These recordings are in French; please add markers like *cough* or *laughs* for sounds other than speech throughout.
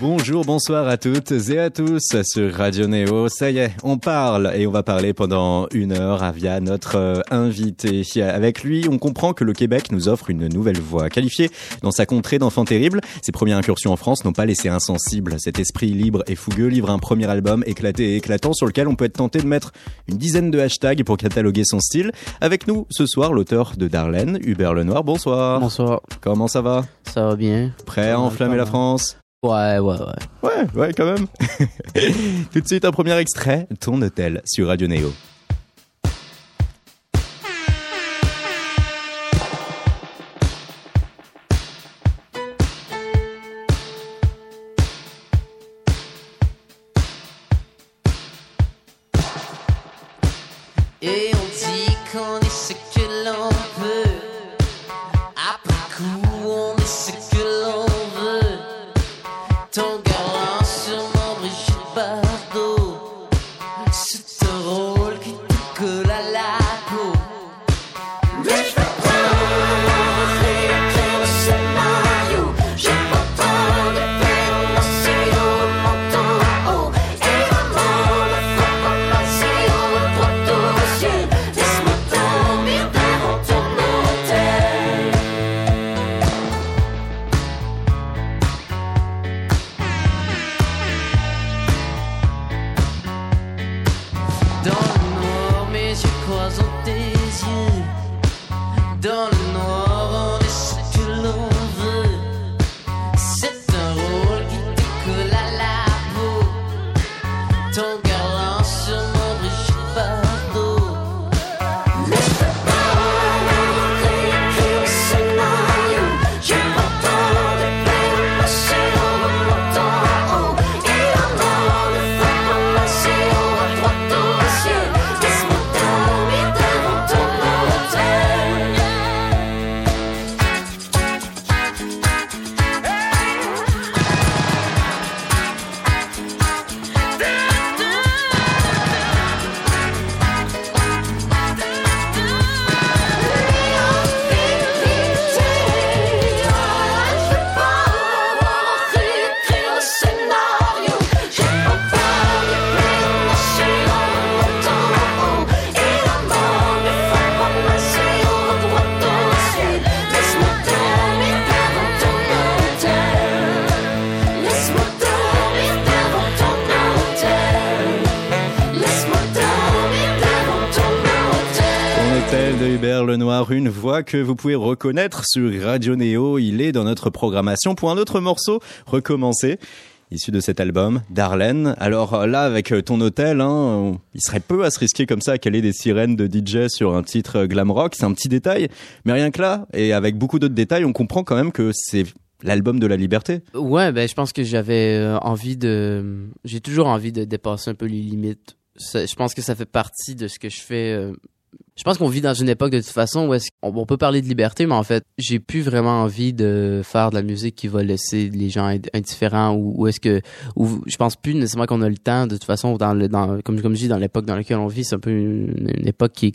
Bonjour, bonsoir à toutes et à tous sur Radio Néo. Ça y est, on parle et on va parler pendant une heure via notre euh, invité. Avec lui, on comprend que le Québec nous offre une nouvelle voie. Qualifié dans sa contrée d'enfant terrible, ses premières incursions en France n'ont pas laissé insensible. Cet esprit libre et fougueux livre un premier album éclaté et éclatant sur lequel on peut être tenté de mettre une dizaine de hashtags pour cataloguer son style. Avec nous ce soir, l'auteur de Darlene, Hubert Lenoir. Bonsoir. Bonsoir. Comment ça va? Ça va bien. Prêt à enflammer la France? Ouais, ouais, ouais. Ouais, ouais, quand même. *laughs* Tout de suite, un premier extrait, Ton hôtel sur Radio Néo. Que vous pouvez reconnaître sur Radio Néo. Il est dans notre programmation pour un autre morceau, Recommencer. Issu de cet album, Darlene. Alors là, avec ton hôtel, hein, il serait peu à se risquer comme ça à caler des sirènes de DJ sur un titre glam rock. C'est un petit détail, mais rien que là, et avec beaucoup d'autres détails, on comprend quand même que c'est l'album de la liberté. Ouais, ben je pense que j'avais euh, envie de... J'ai toujours envie de dépasser un peu les limites. Je pense que ça fait partie de ce que je fais. Je pense qu'on vit dans une époque de toute façon où est-ce qu'on on peut parler de liberté, mais en fait, j'ai plus vraiment envie de faire de la musique qui va laisser les gens ind- indifférents ou, ou est-ce que ou je pense plus nécessairement qu'on a le temps. De toute façon dans le dans comme comme je dis dans l'époque dans laquelle on vit, c'est un peu une, une époque qui est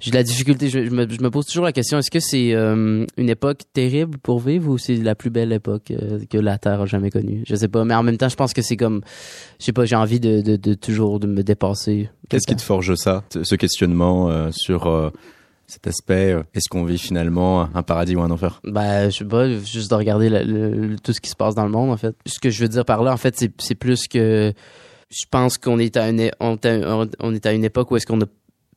j'ai de la difficulté. Je, je me, je me pose toujours la question est-ce que c'est euh, une époque terrible pour vivre ou c'est la plus belle époque euh, que la Terre a jamais connue? Je sais pas, mais en même temps, je pense que c'est comme, je sais pas, j'ai envie de, de, de toujours de me dépasser. Qu'est-ce qui te forge ça, ce questionnement euh, sur euh, cet aspect euh, Est-ce qu'on vit finalement un paradis ou un enfer? Ben, je sais pas, juste de regarder le- le- tout ce qui se passe dans le monde, en fait. Ce que je veux dire par là, en fait, c'est, c'est plus que je pense qu'on est à une, on est à une époque où est-ce qu'on a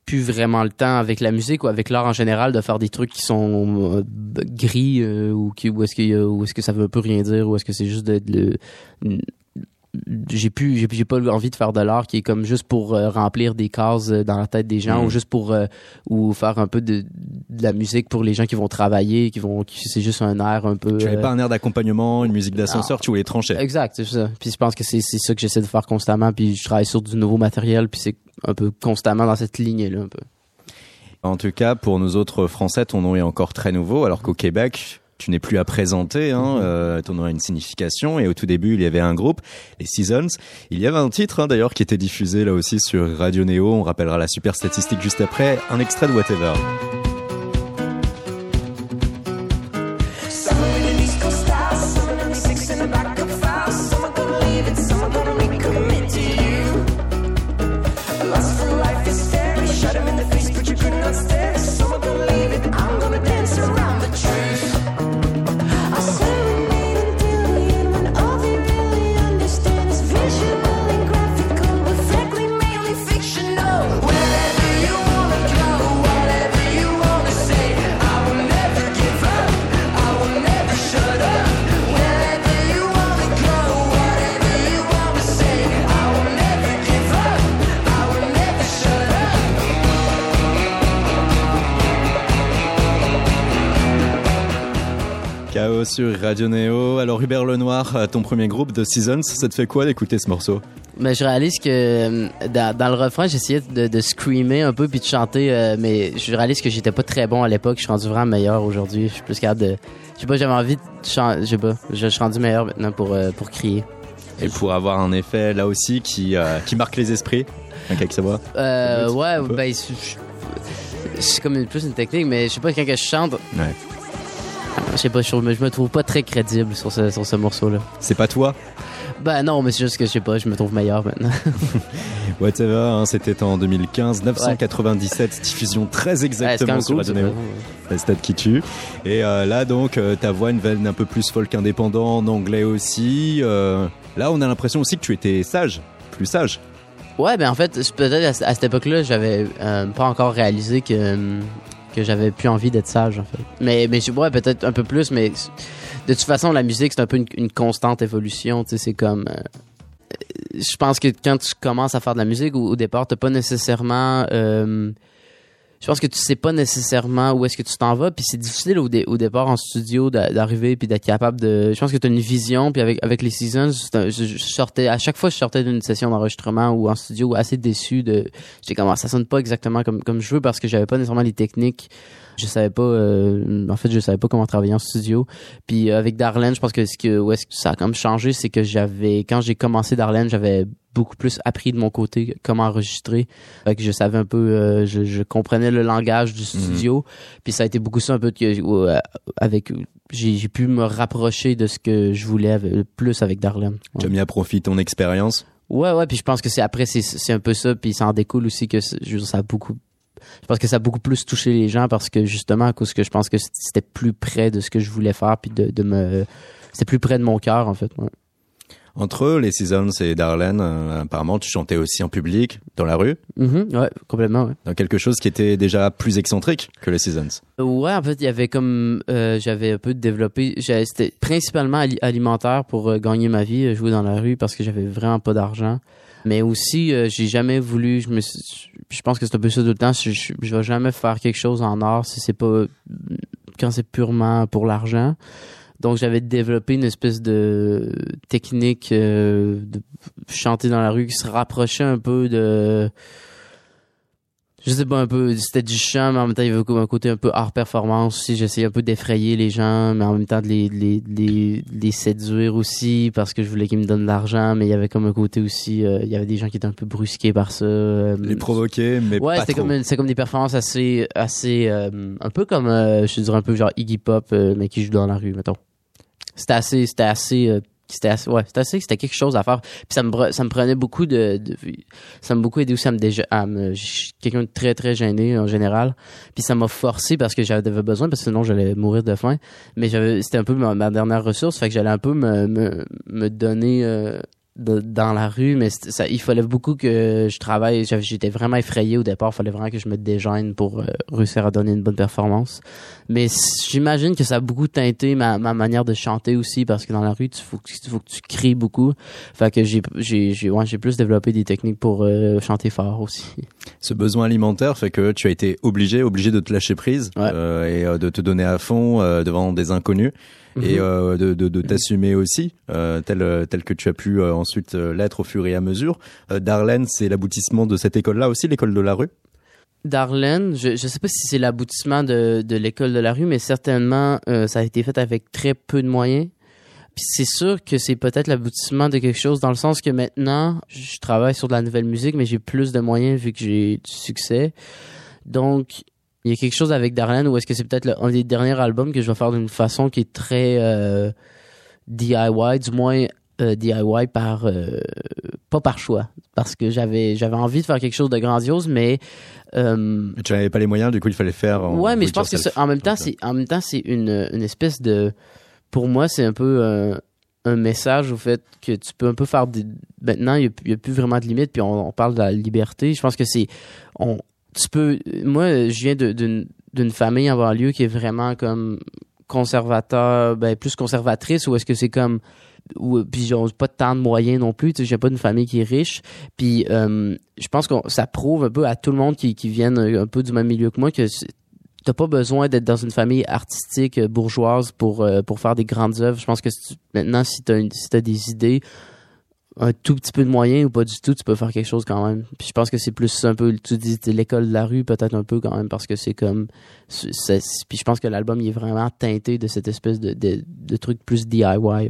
plus vraiment le temps avec la musique ou avec l'art en général de faire des trucs qui sont euh, gris euh, ou qui ou est-ce que ou est-ce que ça veut un peu rien dire ou est-ce que c'est juste de, de- j'ai plus j'ai pas envie de faire de l'art qui est comme juste pour euh, remplir des cases dans la tête des gens Mm. ou juste pour euh, ou faire un peu de, de la musique pour les gens qui vont travailler qui vont qui c'est juste un air un peu Tu avais euh, pas un air d'accompagnement, une musique d'ascenseur, tu voulais trancher. Exact, c'est ça. Puis je pense que c'est c'est ça que j'essaie de faire constamment. Puis je travaille sur du nouveau matériel. Puis c'est un peu constamment dans cette ligne là un peu. En tout cas, pour nous autres Français, ton nom est encore très nouveau, alors qu'au Québec, tu n'es plus à présenter, hein, Mhm. euh, ton nom a une signification. Et au tout début, il y avait un groupe, les Seasons. Il y avait un titre hein, d'ailleurs qui était diffusé là aussi sur Radio Néo. On rappellera la super statistique juste après. Un extrait de Whatever. Sur Radio Néo. Alors Hubert Lenoir, euh, ton premier groupe de Seasons, ça te fait quoi d'écouter ce morceau? Mais je réalise que euh, dans, dans le refrain, j'essayais de, de screamer un peu puis de chanter, euh, mais je réalise que j'étais pas très bon à l'époque. Je suis rendu vraiment meilleur aujourd'hui. Je suis plus capable de. Je sais pas, j'avais envie de chanter. Je sais pas. Je, suis rendu meilleur maintenant pour, euh, pour crier. Et pour avoir un effet là aussi qui, euh, qui marque les esprits. Avec. Euh, Peut-être, ouais, ben, c'est- comme une, plus une technique, mais je sais pas, quand que je chante, Ouais. Je sais pas, je, je me trouve pas très crédible sur ce, sur ce morceau-là. C'est pas toi? Ben non, mais c'est juste que je sais pas, je me trouve meilleur maintenant. *laughs* Whatever, hein, c'était en 2015, 997, diffusion très Ouais, c'est quand exactement même sur cool, ouais. la stade qui tue. Et euh, là donc, euh, ta voix une veine un peu plus folk indépendant, en anglais aussi. Euh, là, on a l'impression aussi que tu étais sage, plus sage. Ouais, ben en fait, peut-être à, à cette époque-là, j'avais pas encore réalisé que, euh, que j'avais plus envie d'être sage, en fait. Mais, mais je- ouais, peut-être un peu plus, mais de toute façon, la musique, c'est un peu une, constante évolution, tu sais, c'est comme... euh, je pense que quand tu commences à faire de la musique, au, au départ, t'as pas nécessairement... euh, je pense que tu sais pas nécessairement où est-ce que tu t'en vas, puis c'est difficile au, dé- au départ en studio d'a- d'arriver puis d'être capable de. Je pense que tu as une vision, puis avec avec les seasons, je, sortais à chaque fois je sortais d'une session d'enregistrement ou en studio assez déçu de. J'étais comme ah, ça sonne pas exactement comme comme je veux parce que j'avais pas nécessairement les techniques. Je savais pas. euh, en fait, je savais pas comment travailler en studio. Puis euh, avec Darlene, je pense que ce que où est-ce que ça a comme changé, c'est que j'avais quand j'ai commencé Darlene, j'avais beaucoup plus appris de mon côté comment enregistrer. Fait que je savais un peu, euh, je, je comprenais le langage du studio. Puis ça a été beaucoup ça un peu que euh, avec j'ai pu me rapprocher de ce que je voulais avec- plus avec Darlene. Tu as mis à profit ton expérience? ouais ouais, puis je pense que c'est après c'est c'est un peu ça puis ça en découle aussi que je ça a beaucoup je pense que ça a beaucoup plus touché les gens parce que justement à cause que je pense que c'était plus près de ce que je voulais faire puis de, de me c'était plus près de mon cœur en fait. ouais. Entre les Seasons et Darlene, euh, apparemment, tu chantais aussi en public, dans la rue, Mhm, ouais, complètement ouais. dans quelque chose qui était déjà plus excentrique que les Seasons? Ouais, en fait, il y avait comme euh, j'avais un peu développé, j'avais- c'était principalement ali- alimentaire pour euh, gagner ma vie, jouer dans la rue parce que j'avais vraiment pas d'argent. Mais aussi, euh, j'ai jamais voulu, je me, je pense que c'est un peu ça tout le temps. Je vais jamais faire quelque chose en art si c'est pas quand c'est purement pour l'argent. Donc j'avais développé une espèce de technique euh, de chanter dans la rue qui se rapprochait un peu de je sais pas un peu c'était du chant mais en même temps il y avait comme un côté un peu hors performance aussi. J'essayais un peu d'effrayer les gens mais en même temps de les, les, les, les séduire aussi parce que je voulais qu'ils me donnent de l'argent. Mais il y avait comme un côté aussi euh, il y avait des gens qui étaient un peu brusqués par ça. Euh, Les provoquer, mais ouais c'était comme c'est comme des performances assez assez euh, un peu comme euh, je dirais un peu genre Iggy Pop euh, mais qui joue dans la rue mettons. C'était assez c'était assez euh, c'était assez ouais c'était assez c'était quelque chose à faire. Puis ça me ça me prenait beaucoup de, de ça m'a beaucoup aidé aussi à me déjà à me je suis quelqu'un de très très gêné en général. Puis ça m'a forcé parce que j'avais besoin parce que sinon j'allais mourir de faim. Mais j'avais c'était un peu ma, ma dernière ressource. Fait que j'allais un peu me me, me donner euh, de- dans la rue mais ça il fallait beaucoup que je travaille j'étais vraiment effrayé au départ il fallait vraiment que je me dégêne pour euh, réussir à donner une bonne performance mais j'imagine que ça a beaucoup teinté ma, ma manière de chanter aussi parce que dans la rue, il faut, que- faut que tu cries beaucoup. Fait que j'ai ouais, plus développé des techniques pour euh, chanter fort aussi. Ce besoin alimentaire fait que tu as été obligé, obligé de te lâcher prise Ouais. euh, et de te donner à fond devant des inconnus et Mhm. euh, de, de, de t'assumer aussi, euh, tel, tel que tu as pu euh, ensuite euh, l'être au fur et à mesure. Euh, Darlene, c'est l'aboutissement de cette école-là aussi, l'école de la rue? Darlene, je, je sais pas si c'est l'aboutissement de, de l'école de la rue, mais certainement euh, ça a été fait avec très peu de moyens. Puis c'est sûr que c'est peut-être l'aboutissement de quelque chose dans le sens que maintenant, je travaille sur de la nouvelle musique, mais j'ai plus de moyens vu que j'ai du succès. Donc, il y a quelque chose avec Darlene ou est-ce que c'est peut-être un des derniers albums que je vais faire d'une façon qui est très euh, DIY, du moins euh, DIY par euh, pas par choix, parce que j'avais j'avais envie de faire quelque chose de grandiose, mais Tu n'avais pas les moyens, du coup, il fallait faire. en ouais, mais je pense que ça- en même temps, c'est en même temps c'est une une espèce de pour moi c'est un peu un message au fait que tu peux un peu faire des maintenant il y a, plus- a vraiment de limites puis on, on parle de la liberté. Je pense que c'est on tu peux moi je viens d'une famille en banlieue qui est vraiment comme conservateur ben plus conservatrice ou est-ce que c'est comme ou puis j'ai pas tant de moyens non plus tu sais j'ai pas d'une famille qui est riche. Puis euh, je pense que ça prouve un peu à tout le monde qui qui viennent un peu du même milieu que moi que t'as pas besoin d'être dans une famille artistique euh, bourgeoise pour euh, pour faire des grandes œuvres. Je pense que si tu- maintenant si t'as une- si t'as des idées un tout petit peu de moyens ou pas du tout tu peux faire quelque chose quand même puis je pense que c'est plus un peu tu dis l'école de la rue peut-être un peu quand même parce que c'est comme c'est- puis je pense que l'album il est vraiment teinté de cette espèce de de, de truc plus DIY ouais.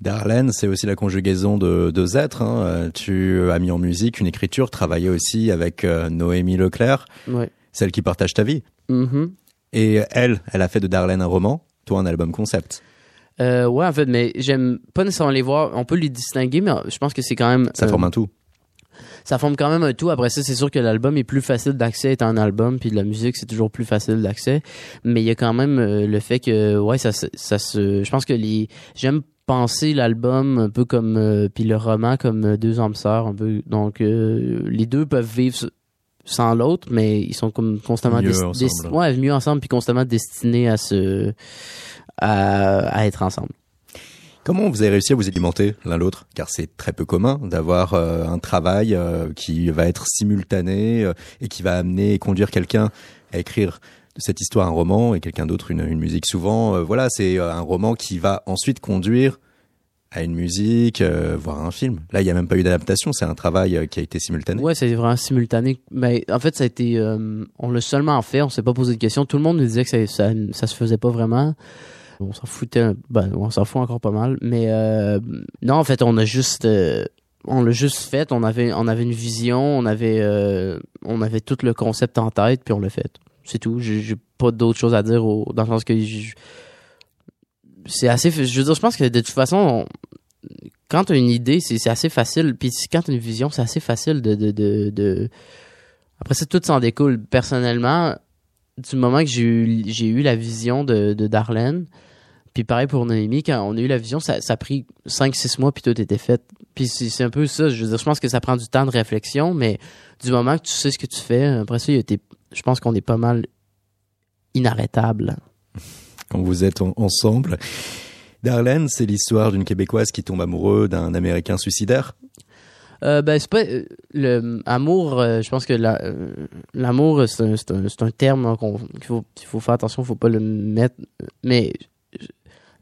Darlene, c'est aussi la conjugaison de deux êtres. hein. Euh, Tu as mis en musique une écriture, travaillé aussi avec euh, Noémie Leclerc, ouais celle qui partage ta vie. Mhm. Et elle, elle a fait de Darlene un roman, toi un album concept. Euh, ouais, en fait, mais j'aime pas nécessairement les voir. On peut les distinguer, mais je pense que c'est quand même. Ça euh, forme un tout. ça forme quand même un tout. Après ça, c'est sûr que l'album est plus facile d'accès étant un album, puis de la musique, c'est toujours plus facile d'accès. Mais il y a quand même euh, le fait que, ouais, ça, se- ça se. Je pense que les. J'aime penser l'album un peu comme. euh, puis le roman comme euh, deux âmes sœurs, un peu. Donc, euh, les deux peuvent vivre sans l'autre, mais ils sont comme constamment Mieux ensemble. ouais, mieux ensemble, puis constamment destinés à se. À, à être ensemble. Comment vous avez réussi à vous alimenter l'un l'autre? Car c'est très peu commun d'avoir euh, un travail euh, qui va être simultané euh, et qui va amener et conduire quelqu'un à écrire de cette histoire un roman et quelqu'un d'autre une, une musique. Souvent, euh, voilà, c'est un roman qui va ensuite conduire à une musique, euh, voire à un film. Là, il n'y a même pas eu d'adaptation, c'est un travail euh, qui a été simultané. Ouais, c'est vraiment simultané. Mais en fait, ça a été, euh, on l'a seulement fait, on s'est pas posé de questions. Tout le monde nous disait que ça, ça, ça se faisait pas vraiment. On s'en foutait, ben, fout encore pas mal. Mais euh, non, en fait, on a juste, euh, l'a juste fait. On avait, on avait une vision, on avait, euh, on avait tout le concept en tête, puis on l'a fait. C'est tout. J'ai pas d'autre chose à dire dans le sens que c'est assez. Je veux dire, je pense que de toute façon, on- quand tu as une idée, c'est assez facile. Puis quand tu as une vision, c'est assez facile de, de, de, Après ça, tout s'en découle. Personnellement, du moment que j'ai eu, eu la vision de, de Darlene, puis pareil pour Noémie, quand on a eu la vision, ça, ça a pris 5-6 mois, puis tout était fait. Puis c'est un peu ça. Je veux dire, je pense que ça prend du temps de réflexion, mais du moment que tu sais ce que tu fais, après ça, je pense qu'on est pas mal inarrêtable. *laughs* quand vous êtes en- ensemble. Darlene, c'est l'histoire d'une Québécoise qui tombe amoureux d'un Américain suicidaire. Euh, ben c'est pas euh, le amour euh, je pense que euh, l'amour c'est un, un, un terme hein, qu'il faut qu'il faut faire attention faut pas le mettre mais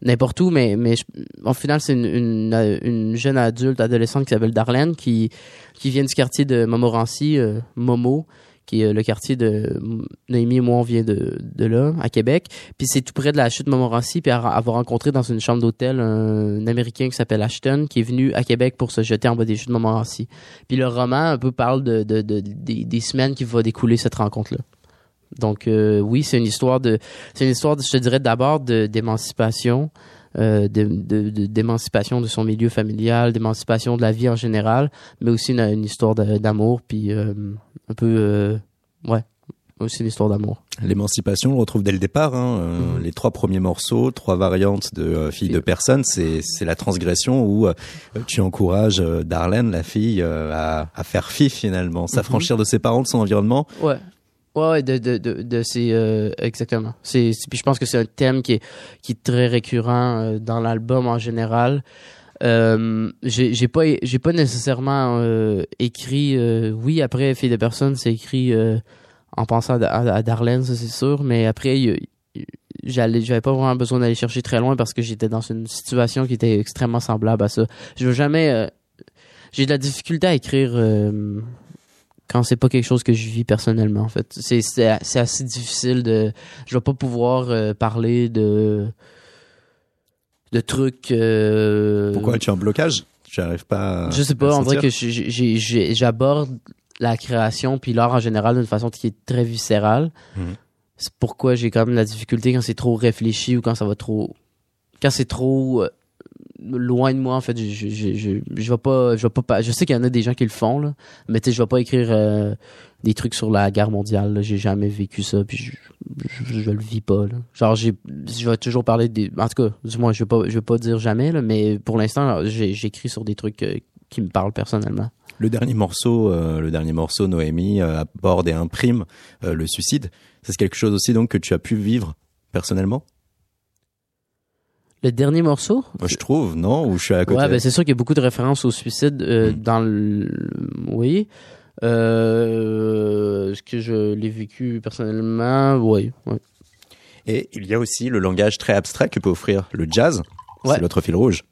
n'importe où mais mais je- en final c'est une, une une jeune adulte adolescente qui s'appelle Darlene qui qui vient du quartier de Montmorency euh, Momo qui est euh, le quartier de Noémie et moi on vient de de là à Québec. Puis c'est tout près de la chute de Montmorency puis avoir rencontré dans une chambre d'hôtel un, américain qui s'appelle Ashton qui est venu à Québec pour se jeter en bas des chutes de Montmorency. Puis le roman un peu parle de, de, de- des, semaines qui vont découler cette rencontre là donc euh, oui c'est une histoire de c'est une histoire de- je te dirais d'abord de d'émancipation euh, de- de- de- d'émancipation de, son milieu familial d'émancipation de la vie en général mais aussi une, une histoire d'amour puis euh, un peu ouais aussi une histoire d'amour L'émancipation, on le retrouve dès le départ. hein. Euh, Mhm. Les trois premiers morceaux, trois variantes de euh, Fille de personne, c'est c'est la transgression où euh, tu encourages Darlene, la fille, à, à faire fi finalement, s'affranchir de ses parents, de son environnement. Ouais. Ouais, de, de, de, de ces, euh, exactement. C'est, c'est- puis je pense que c'est un thème qui est, qui est très récurrent euh, dans l'album en général. Euh, j'ai, pas, j'ai pas nécessairement euh, écrit, euh, oui, après Fille de personne, c'est écrit euh, en pensant à, à- Darlene, ça c'est sûr, mais après, j'allais, j'avais pas vraiment besoin d'aller chercher très loin parce que j'étais dans une situation qui était extrêmement semblable à ça. Je veux jamais, j'ai de la difficulté à écrire, quand c'est pas quelque chose que je vis personnellement en fait. C'est c'est assez difficile de je vais pas pouvoir euh, parler de de trucs euh, Pourquoi tu es en blocage? Tu n'arrives pas à je sais pas dirait sentir. que j'aborde la création puis l'art en général d'une façon qui est très viscérale. Mhm. c'est pourquoi j'ai quand même la difficulté quand c'est trop réfléchi ou quand ça va trop quand c'est trop euh, loin de moi en fait je je je pas je pas pa- je sais qu'il y en a des gens qui le font mais tu sais je vais pas écrire euh, des trucs sur la guerre mondiale j'ai jamais vécu ça puis je, je, je le vis pas là. genre j'ai je vais toujours parler des en tout cas je vais vais pas dire jamais mais pour l'instant j'écris sur des trucs euh, qui me parlent personnellement Le dernier morceau, euh, le dernier morceau, Noémie aborde et imprime le suicide. C'est quelque chose aussi donc que tu as pu vivre personnellement? Le dernier morceau? Moi, je trouve, non? Ou je suis à côté? Ouais, ben c'est sûr qu'il y a beaucoup de références au suicide euh, Mm. dans le. Oui. Euh, Est-ce que je l'ai vécu personnellement? Oui. Ouais. Et il y a aussi le langage très abstrait que peut offrir le jazz. Ouais. C'est l'autre fil rouge.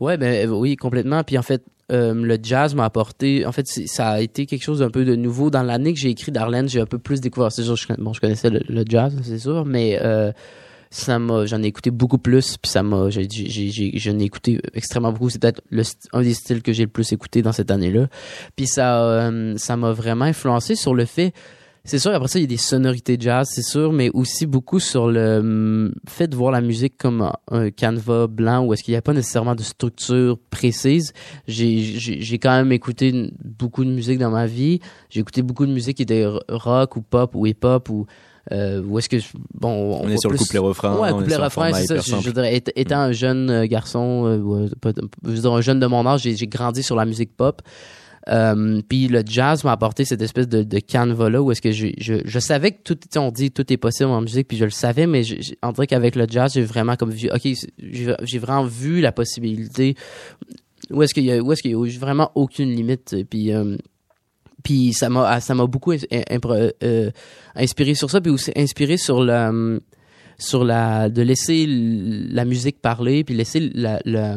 Ouais, ben euh, oui, complètement. Puis en fait, euh, le jazz m'a apporté. En fait, ça a été quelque chose d'un peu de nouveau. Dans l'année que j'ai écrit Darlene, j'ai un peu plus découvert. C'est sûr, je, bon, je connaissais le, le jazz, c'est sûr, mais euh, ça m'a, j'en ai écouté beaucoup plus. Puis ça m'a, j'ai, j'en ai écouté extrêmement beaucoup. C'est peut-être un des styles que j'ai le plus écouté dans cette année-là. Puis ça, euh, ça m'a vraiment influencé sur le fait. C'est sûr, après ça, il y a des sonorités jazz, c'est sûr, mais aussi beaucoup sur le hum, fait de voir la musique comme un- canevas blanc où est-ce qu'il n'y a pas nécessairement de structure précise. J'ai quand même écouté beaucoup de musique dans ma vie. J'ai écouté beaucoup de musique qui était rock ou pop ou hip-hop ou euh, où est-ce que bon on, On, est sur le plus- couplet-refrain. Ouais, on est couplet refrain, c'est ça. Je, je dirais, étant- un jeune euh, garçon, euh, ouais, pas- je veux dire un jeune de mon âge, j'ai grandi sur la musique pop. Euh, puis le jazz m'a apporté cette espèce de, de canevas là où est-ce que je, je, je savais que tout on dit tout est possible en musique puis je le savais mais je, on dirait qu'avec le jazz j'ai vraiment comme vu ok j'ai vraiment vu la possibilité où est-ce qu'il y a où est-ce qu'il y a vraiment aucune limite puis euh, puis ça m'a ça m'a beaucoup euh, inspiré sur ça puis aussi inspiré sur la sur la de laisser la musique parler puis laisser la, la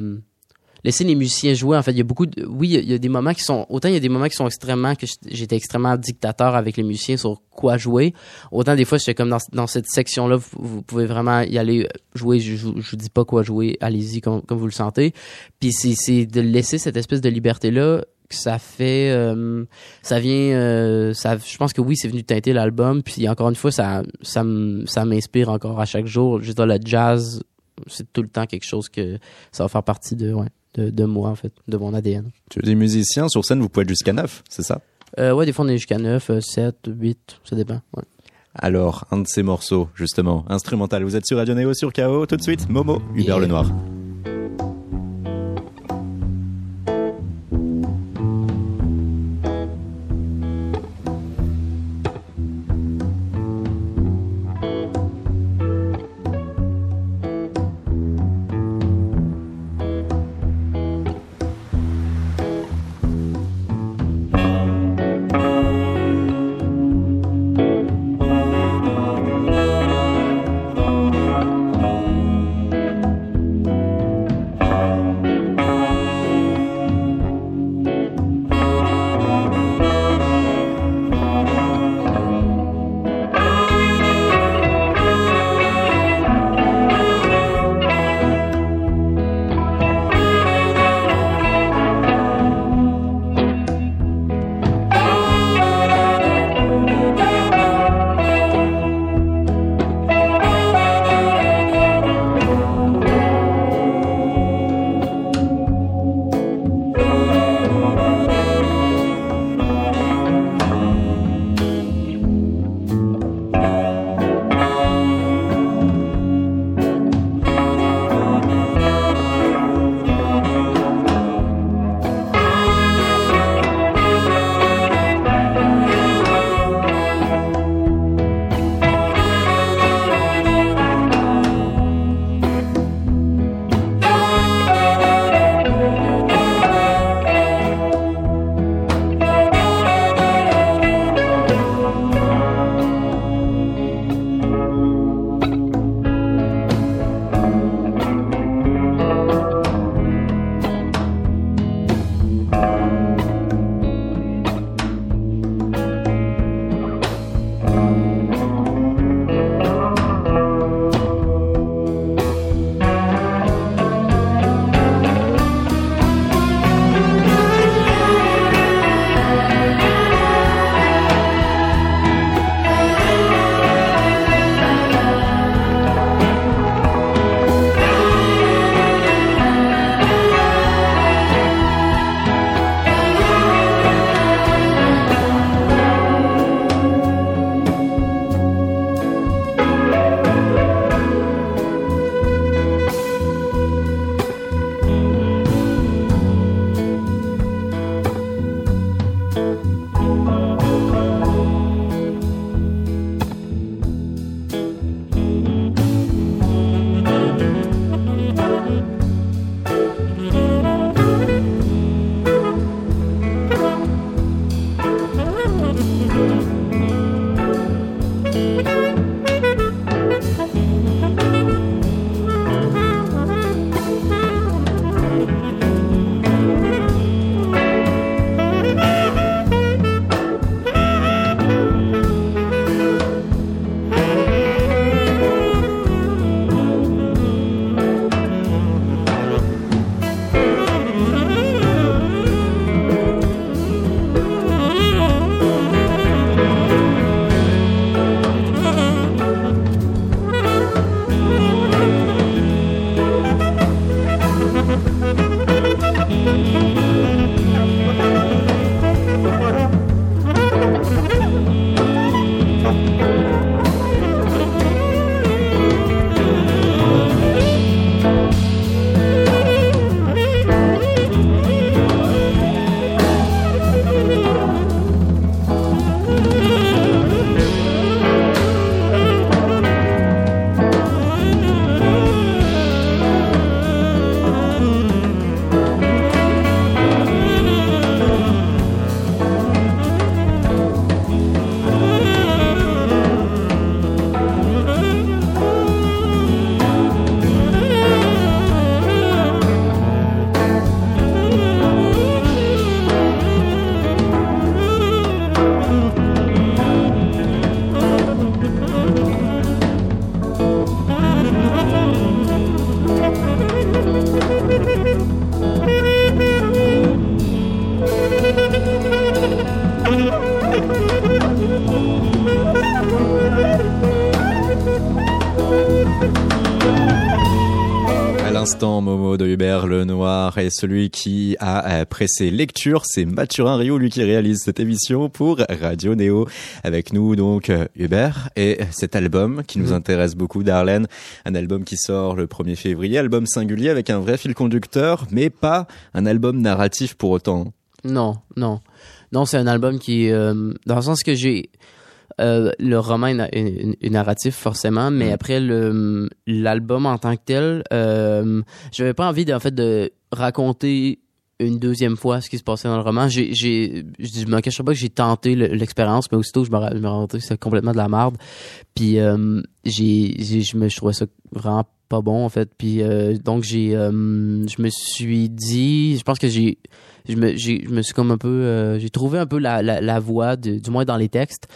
laisser les musiciens jouer. En fait il y a beaucoup de, oui il y a- des moments qui sont autant il y a des moments qui sont extrêmement que j'étais- extrêmement dictateur avec les musiciens sur quoi jouer autant des fois j'étais comme dans, dans cette section là vous, pouvez vraiment y aller euh, jouer je, vous dis pas quoi jouer allez-y comme, comme vous le sentez. Puis c'est de laisser cette espèce de liberté là ça fait euh, ça vient euh, ça je pense que oui c'est venu teinter l'album puis encore une fois ça ça m- ça m'inspire encore à chaque jour veux dire le jazz c'est tout le temps quelque chose que ça va faire partie de ouais de, de moi en fait de mon ADN Tu dis musicien, sur scène, vous pouvez être jusqu'à 9, c'est ça? Euh, ouais des fois on est jusqu'à 9 euh, 7 8 ça dépend ouais. Alors, un de ces morceaux, justement, instrumental. Vous êtes sur Radio Néo, sur KO, tout de suite, Momo, Hubert Yeah. Lenoir. L'instant, Momo de Hubert Lenoir et celui qui a euh, pressé lecture, c'est Mathurin Rio, lui qui réalise cette émission pour Radio Néo. Avec nous donc euh, Hubert et cet album qui nous Mhm. intéresse beaucoup d'Arlène, un album qui sort le 1er février, album singulier avec un vrai fil conducteur, mais pas un album narratif pour autant. Non, non. Non, c'est un album qui, euh, dans le sens que j'ai, euh, le roman est, na- est- est narratif forcément, mais Mm. après le l'album en tant que tel, euh, j'avais pas envie de, en fait de raconter une deuxième fois ce qui se passait dans le roman. J'ai, j'ai, je me cacherai pas que j'ai tenté le- l'expérience, mais aussitôt je me, je me rends compte que c'est complètement de la merde. Puis euh, j'ai, j'ai, je me, je trouvais ça vraiment pas bon en fait. Puis euh, donc j'ai, euh, je me suis dit, je pense que j'ai je me, j'ai- je me suis comme un peu, j'ai trouvé un peu la, la, la voie, de- du moins dans les textes,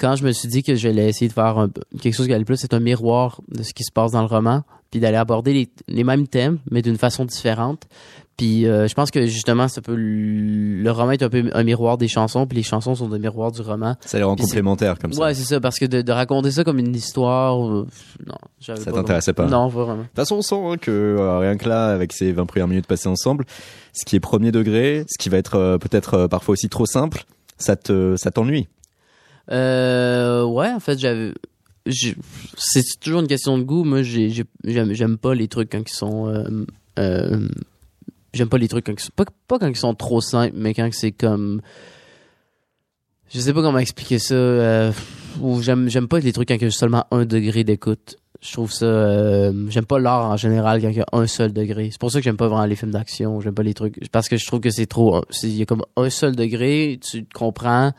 quand je me suis dit que j'allais essayer de faire un quelque chose qui allait plus être un miroir de ce qui se passe dans le roman, puis d'aller aborder les, les mêmes thèmes, mais d'une façon différente. Puis euh, je pense que justement, ça peut, le roman est un peu un miroir des chansons, puis les chansons sont des miroirs du roman. Ça les rend c'est- complémentaires comme ça. Ouais, c'est ça, parce que de, de raconter ça comme une histoire, euh, non, j'avais Ça t'intéressait pas Non, pas vraiment. De toute façon, on sent hein, que euh, rien que là, avec ces 20 premières minutes passées ensemble, ce qui est premier degré, ce qui va être euh, peut-être parfois aussi trop simple, ça te, ça t'ennuie. Euh, ouais, en fait, j'avais. C'est toujours une question de goût. Moi, j'ai, j'ai- j'aime, pas les trucs quand ils sont. euh, euh, j'aime pas les trucs quand ils sont. Pas, quand ils sont trop simples, mais quand c'est comme. Je sais pas comment expliquer ça. euh, ou j'aime, pas les trucs quand il y a seulement un degré d'écoute. Je trouve ça. j'aime pas l'art en général quand il y a un seul degré. C'est pour ça que j'aime pas vraiment les films d'action. J'aime pas les trucs. Parce que je trouve que c'est trop. Il y a comme un seul degré, tu te comprends.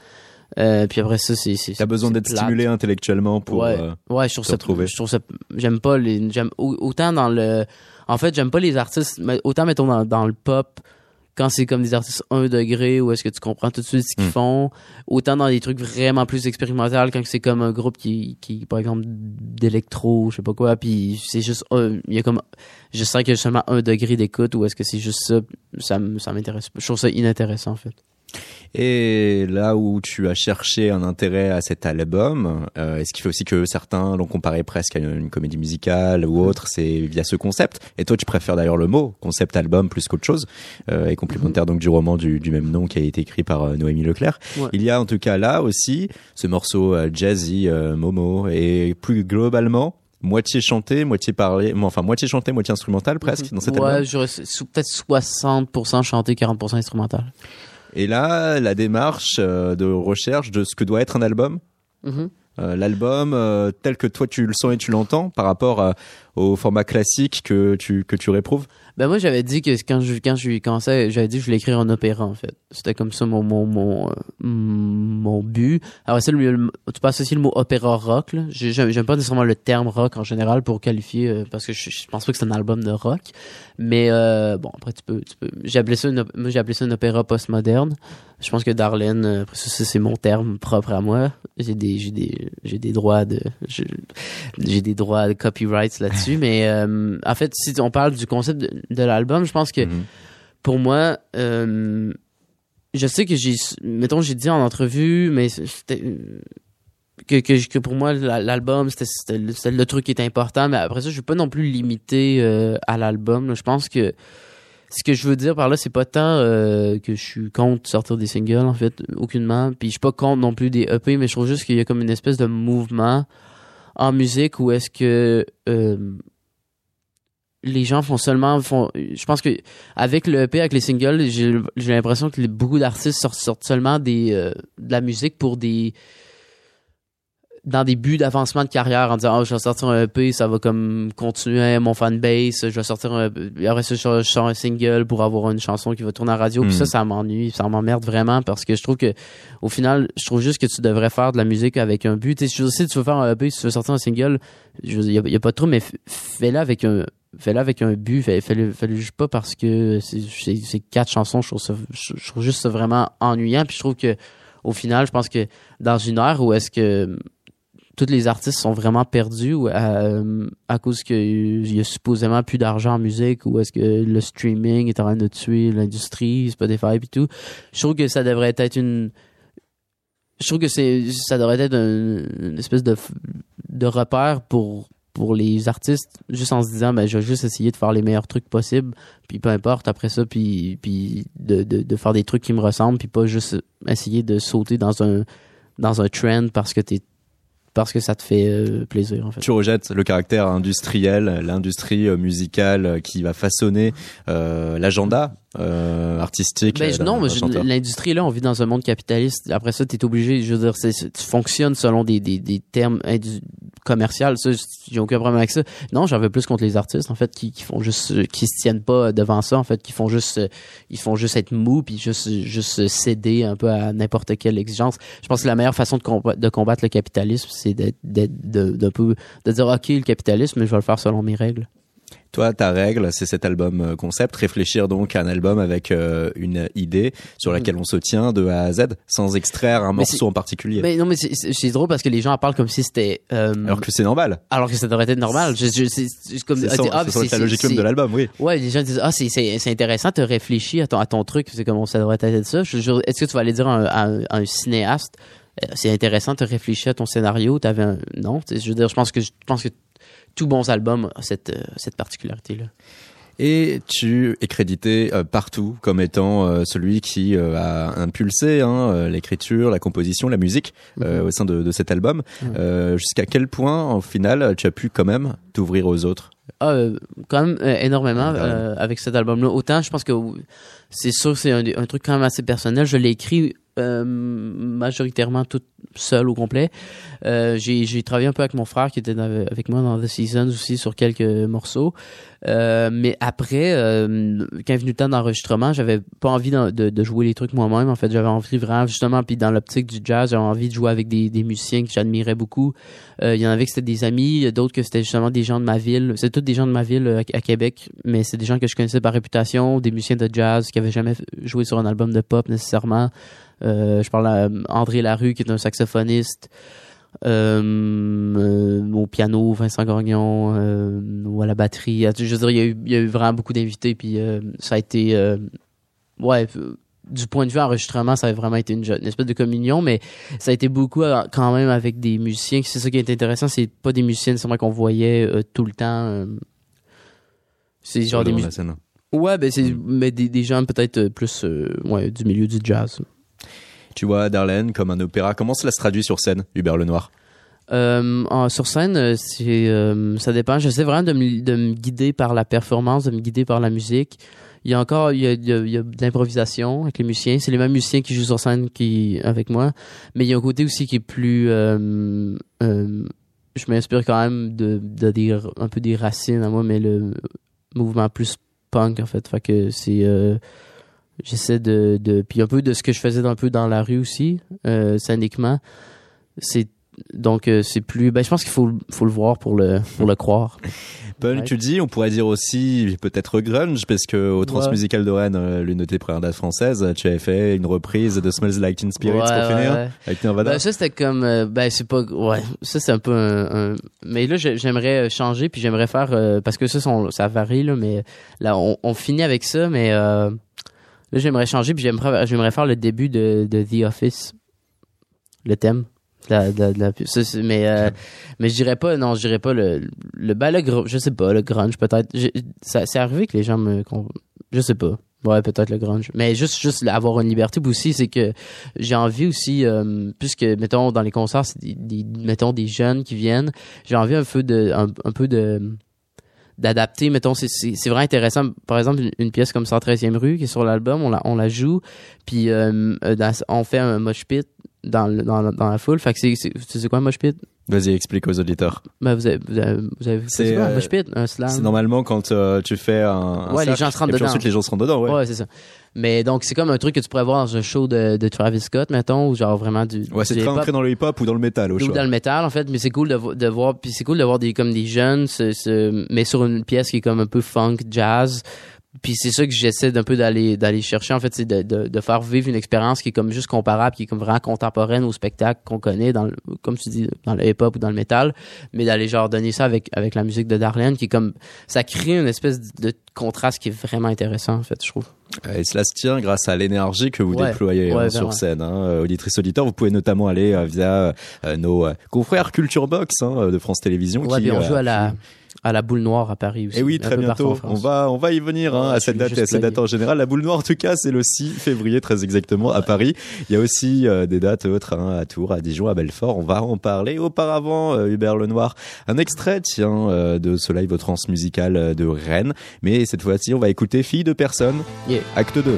Euh, puis après ça, c'est. T'as besoin d'être stimulé intellectuellement pour. Ouais. euh, Ouais, je trouve ça. retrouver. Je trouve ça. J'aime pas les. J'aime au- autant dans le. En fait, j'aime pas les artistes. Mais autant mettons dans, dans le pop quand c'est comme des artistes 1 degré où est-ce que tu comprends tout de suite ce qu'ils Mm. font. Autant dans des trucs vraiment plus expérimentaux quand c'est comme un groupe qui, qui par exemple d'électro, je sais pas quoi. Puis c'est juste. Il y a comme. Je sens qu'il y a seulement un degré d'écoute ou est-ce que c'est juste ça. Ça, ça m'intéresse. pas. Je trouve ça inintéressant en fait. Et là où tu as cherché un intérêt à cet album, euh, et ce qui fait aussi que certains l'ont comparé presque à une, une comédie musicale ou autre, c'est via ce concept. Et toi, tu préfères d'ailleurs le mot concept album plus qu'autre chose, euh, et complémentaire donc du roman du, du même nom qui a été écrit par euh, Noémie Leclerc. Ouais. Il y a en tout cas là aussi ce morceau euh, jazzy Momo, et plus globalement moitié chanté, moitié parlé, enfin moitié chanté, moitié instrumental presque dans cet ouais, album. sou- peut-être 60% chanté, 40% instrumental. Et là, la démarche euh, de recherche de ce que doit être un album. Mhm. Euh, l'album euh, tel que toi tu le sens et tu l'entends par rapport au format classique que tu que tu réprouves Ben moi j'avais dit que quand je quand je commençais, j'avais dit que je voulais écrire un opéra en fait. C'était comme ça mon mon mon euh, mon but. Alors ça le, tu peux associer le mot opéra rock là. J'ai- J'aime pas nécessairement le terme rock en général pour qualifier euh, parce que je, je pense pas que c'est un album de rock. Mais euh, bon après tu peux tu peux j'ai appelé ça une, moi j'ai appelé ça un opéra postmoderne. Je pense que Darlene euh, après ça, c'est mon terme propre à moi. J'ai des j'ai des j'ai des droits de j'ai des droits de copyright là-dessus *laughs* mais euh, en fait si on parle du concept de, de l'album je pense que Mhm. pour moi euh, je sais que j'ai mettons j'ai dit en entrevue mais c'était que, que, que pour moi la- l'album c'était c'était le, le truc qui est important mais après ça je vais pas non plus limiter euh, à l'album je pense que ce que je veux dire par là c'est pas tant euh, que je suis contre sortir des singles en fait aucunement. Puis je suis pas contre non plus des EP mais je trouve juste qu'il y a comme une espèce de mouvement en musique où est-ce que euh, les gens font seulement font je pense que avec le EP avec les singles j'ai l'impression que beaucoup d'artistes sortent, sortent seulement des euh, de la musique pour des dans des buts d'avancement de carrière en disant oh, je vais sortir un EP ça va comme continuer mon fanbase je vais sortir un après ça je sors, un single pour avoir une chanson qui va tourner à la radio. Puis Mm. ça ça m'ennuie ça m'emmerde vraiment parce que je trouve que au final je trouve juste que tu devrais faire de la musique avec un but. Tu sais si tu veux faire un EP si tu veux sortir un single il y a, y a pas de trop mais fais-le avec un fais-le avec un but fais- fais-le fais-le juste pas parce que c'est quatre chansons je trouve ça je, trouve juste ça vraiment ennuyant. Puis je trouve que au final je pense que dans une ère où est-ce que tous les artistes sont vraiment perdus euh, à cause qu'il y a supposément plus d'argent en musique ou est-ce que le streaming est en train de tuer l'industrie, Spotify et tout. Je trouve que ça devrait être une je trouve que ça devrait être un- une espèce de de repère pour pour les artistes, juste en se disant, ben, je vais juste essayer de faire les meilleurs trucs possibles, puis peu importe après ça, puis, puis de, de, de faire des trucs qui me ressemblent, puis pas juste essayer de sauter dans un, dans un trend parce que t'es, parce que ça te fait euh, plaisir, en fait. Tu rejettes le caractère industriel, l'industrie euh, musicale euh, qui va façonner l'agenda euh, artistique. Ben, euh, non, mais l'industrie là, on vit dans un monde capitaliste. Après ça, t'es obligé. Je veux dire, c'est- tu fonctionnes selon des, des, des termes commerciaux. Ça, j'ai aucun problème avec ça. Non, j'en veux plus contre les artistes en fait qui, qui font juste, qui se tiennent pas devant ça en fait, qui font juste, ils font juste être mous puis juste, juste céder un peu à n'importe quelle exigence. Je pense que la meilleure façon de, comba- de combattre le capitalisme, c'est d'être, d'être de, d'un peu, de dire ok le capitalisme, mais je vais le faire selon mes règles. Toi, ta règle, c'est cet album euh, concept, réfléchir donc à un album avec euh, une idée sur laquelle on se tient de A à Z, sans extraire un Mm. Mais morceau en particulier. Mais non, mais c'est, drôle parce que les gens en parlent comme si c'était. euh, Alors que c'est normal. Alors que ça devrait être normal. C'est, comme ah, sans- ah, c'est- la logique même de l'album, oui. Ouais, les gens disent ah c'est intéressant, tu réfléchis à ton à ton truc, c'est comme ça devrait être ça. Est-ce que tu vas aller dire à un, à un- à un cinéaste c'est intéressant, tu réfléchis à ton scénario, t'avais un non, je veux dire je pense que je pense que tout bons albums a cette euh, cette particularité là. Et tu es crédité euh, partout comme étant euh, celui qui euh, a impulsé hein, l'écriture, la composition, la musique euh, au sein de, de cet album. Mhm. Jusqu'à quel point, au final, tu as pu quand même t'ouvrir aux autres? Ah, quand même énormément avec cet album-là. Autant, je pense que c'est sûr, que c'est un, un truc quand même assez personnel. Je l'ai écrit euh, majoritairement tout seul au complet. Euh, j'ai travaillé un peu avec mon frère qui était avec moi dans The Seasons aussi sur quelques morceaux. Euh, mais après, quand est venu le temps d'enregistrement, j'avais pas envie de, jouer les trucs moi-même. En fait, j'avais envie vraiment justement, puis dans l'optique du jazz, j'avais envie de jouer avec des, musiciens que j'admirais beaucoup. Il y en avait que c'était des amis, d'autres que c'était justement des gens de ma ville. C'est tous des gens de ma ville à, à Québec, mais c'est des gens que je connaissais par réputation, des musiciens de jazz qui avaient jamais joué sur un album de pop nécessairement. Euh, je parle à euh, André Larue qui est un saxophoniste. Euh, au piano, Vincent euh, ou à la batterie. Je veux dire, il y a eu, il y a eu vraiment beaucoup d'invités, puis ça a été, ouais, du point de vue enregistrement, ça a vraiment été une, une espèce de communion, mais ça a été beaucoup quand même avec des musiciens. C'est ça qui est intéressant, c'est pas des musiciens nécessairement qu'on voyait euh, tout le temps. euh. c'est genre des musiciens. scène Ouais, ben c'est mais des, des gens peut-être plus euh, ouais, du milieu du jazz. Tu vois Darlene comme un opéra. Comment cela se traduit sur scène, Hubert Lenoir? Euh, sur scène, euh, euh, ça dépend. J'essaie vraiment de me, de me guider par la performance, de me guider par la musique. Il y a encore il y a, de l'improvisation avec les musiciens. C'est les mêmes musiciens qui jouent sur scène avec moi, mais il y a un côté aussi qui est plus. je m'inspire quand même de, de un peu des racines à moi, mais le mouvement plus punk en fait. Fait que c'est j'essaie de, de puis un peu de ce que je faisais un peu dans la rue aussi, euh, scéniquement. C'est donc euh, c'est plus ben je pense qu'il faut faut le voir pour le pour le croire. *laughs* Paul, Ouais. tu dis, on pourrait dire aussi peut-être grunge, parce que au Ouais. Transmusical de Rennes, euh, l'une de tes premières dates françaises, tu avais fait une reprise de Smells Like Teen Spirit Ouais, pour ouais, finir, ouais. avec Nirvana. Ben, ça c'était comme euh, ben c'est pas ouais ça c'est un peu un, un- mais là j'ai- j'aimerais changer puis j'aimerais faire euh, parce que ça ça varie là mais là on, on finit avec ça mais là j'aimerais changer puis j'aimerais j'aimerais faire le début de, de The Office le thème la, la- mais euh, mais je dirais pas non je dirais pas le le ben, le je sais pas le grunge peut-être ça c'est arrivé que les gens me je sais pas Ouais, peut-être le grunge. Mais juste, juste avoir une liberté. Puis aussi, c'est que j'ai envie aussi, euh, puisque, mettons, dans les concerts, c'est des, des- mettons, des jeunes qui viennent, j'ai envie un peu de, un, un peu de, d'adapter. Mettons, c'est, vraiment intéressant. Par exemple, une, pièce comme 113e rue qui est sur l'album, on la, on la joue, puis euh, euh, on fait un mosh pit dans, dans, dans la foule. Fait que c'est quoi un mosh pit? Vas-y, explique aux auditeurs. Ben, vous avez, vous avez, vous avez C'est, c'est quoi un euh, mosh pit? Un slam? C'est normalement quand euh, tu fais un, un Ouais, les gens se rentrent et puis dedans. ensuite les gens se rentrent dedans, ouais. Ouais, c'est ça. Mais donc, c'est comme un truc que tu pourrais voir dans un show de, de Travis Scott, mettons, ou genre vraiment du. Ouais, c'est hip-hop. ancré dans le hip-hop ou dans le métal au ou choix. dans le métal en fait mais c'est cool de, vo- de voir puis c'est cool de voir des comme des jeunes mais sur une pièce qui est comme un peu funk jazz puis c'est ça que j'essaie d'un peu d'aller d'aller chercher en fait c'est de, de, de faire vivre une expérience qui est comme juste comparable qui est comme vraiment contemporaine au spectacle qu'on connaît dans le, comme tu dis dans le hip hop ou dans le métal mais d'aller genre donner ça avec avec la musique de Darlene qui est comme ça crée une espèce de contraste qui est vraiment intéressant en fait je trouve Et cela se tient grâce à l'énergie que vous Ouais. déployez Ouais, hein, ben sur ouais. scène. Hein. Euh, Auditrices auditeurs, vous pouvez notamment aller euh, via euh, nos euh, confrères Culture Box hein, de France Télévisions. ouais qui, on euh, joue à la à la boule noire à Paris aussi Et oui, un très bientôt. en On va, on va y venir hein, Ouais, à cette date et à cette date en général. La boule noire, en tout cas, c'est le 6 février, très exactement, à Paris. Il y a aussi euh, des dates autres hein, à Tours, à Dijon, à Belfort. On va en parler. Auparavant, euh, Hubert Lenoir, un extrait, tiens, euh, de ce live transmusical euh, de Rennes. Mais cette fois-ci, on va écouter Fille de personne, Yeah. acte 2.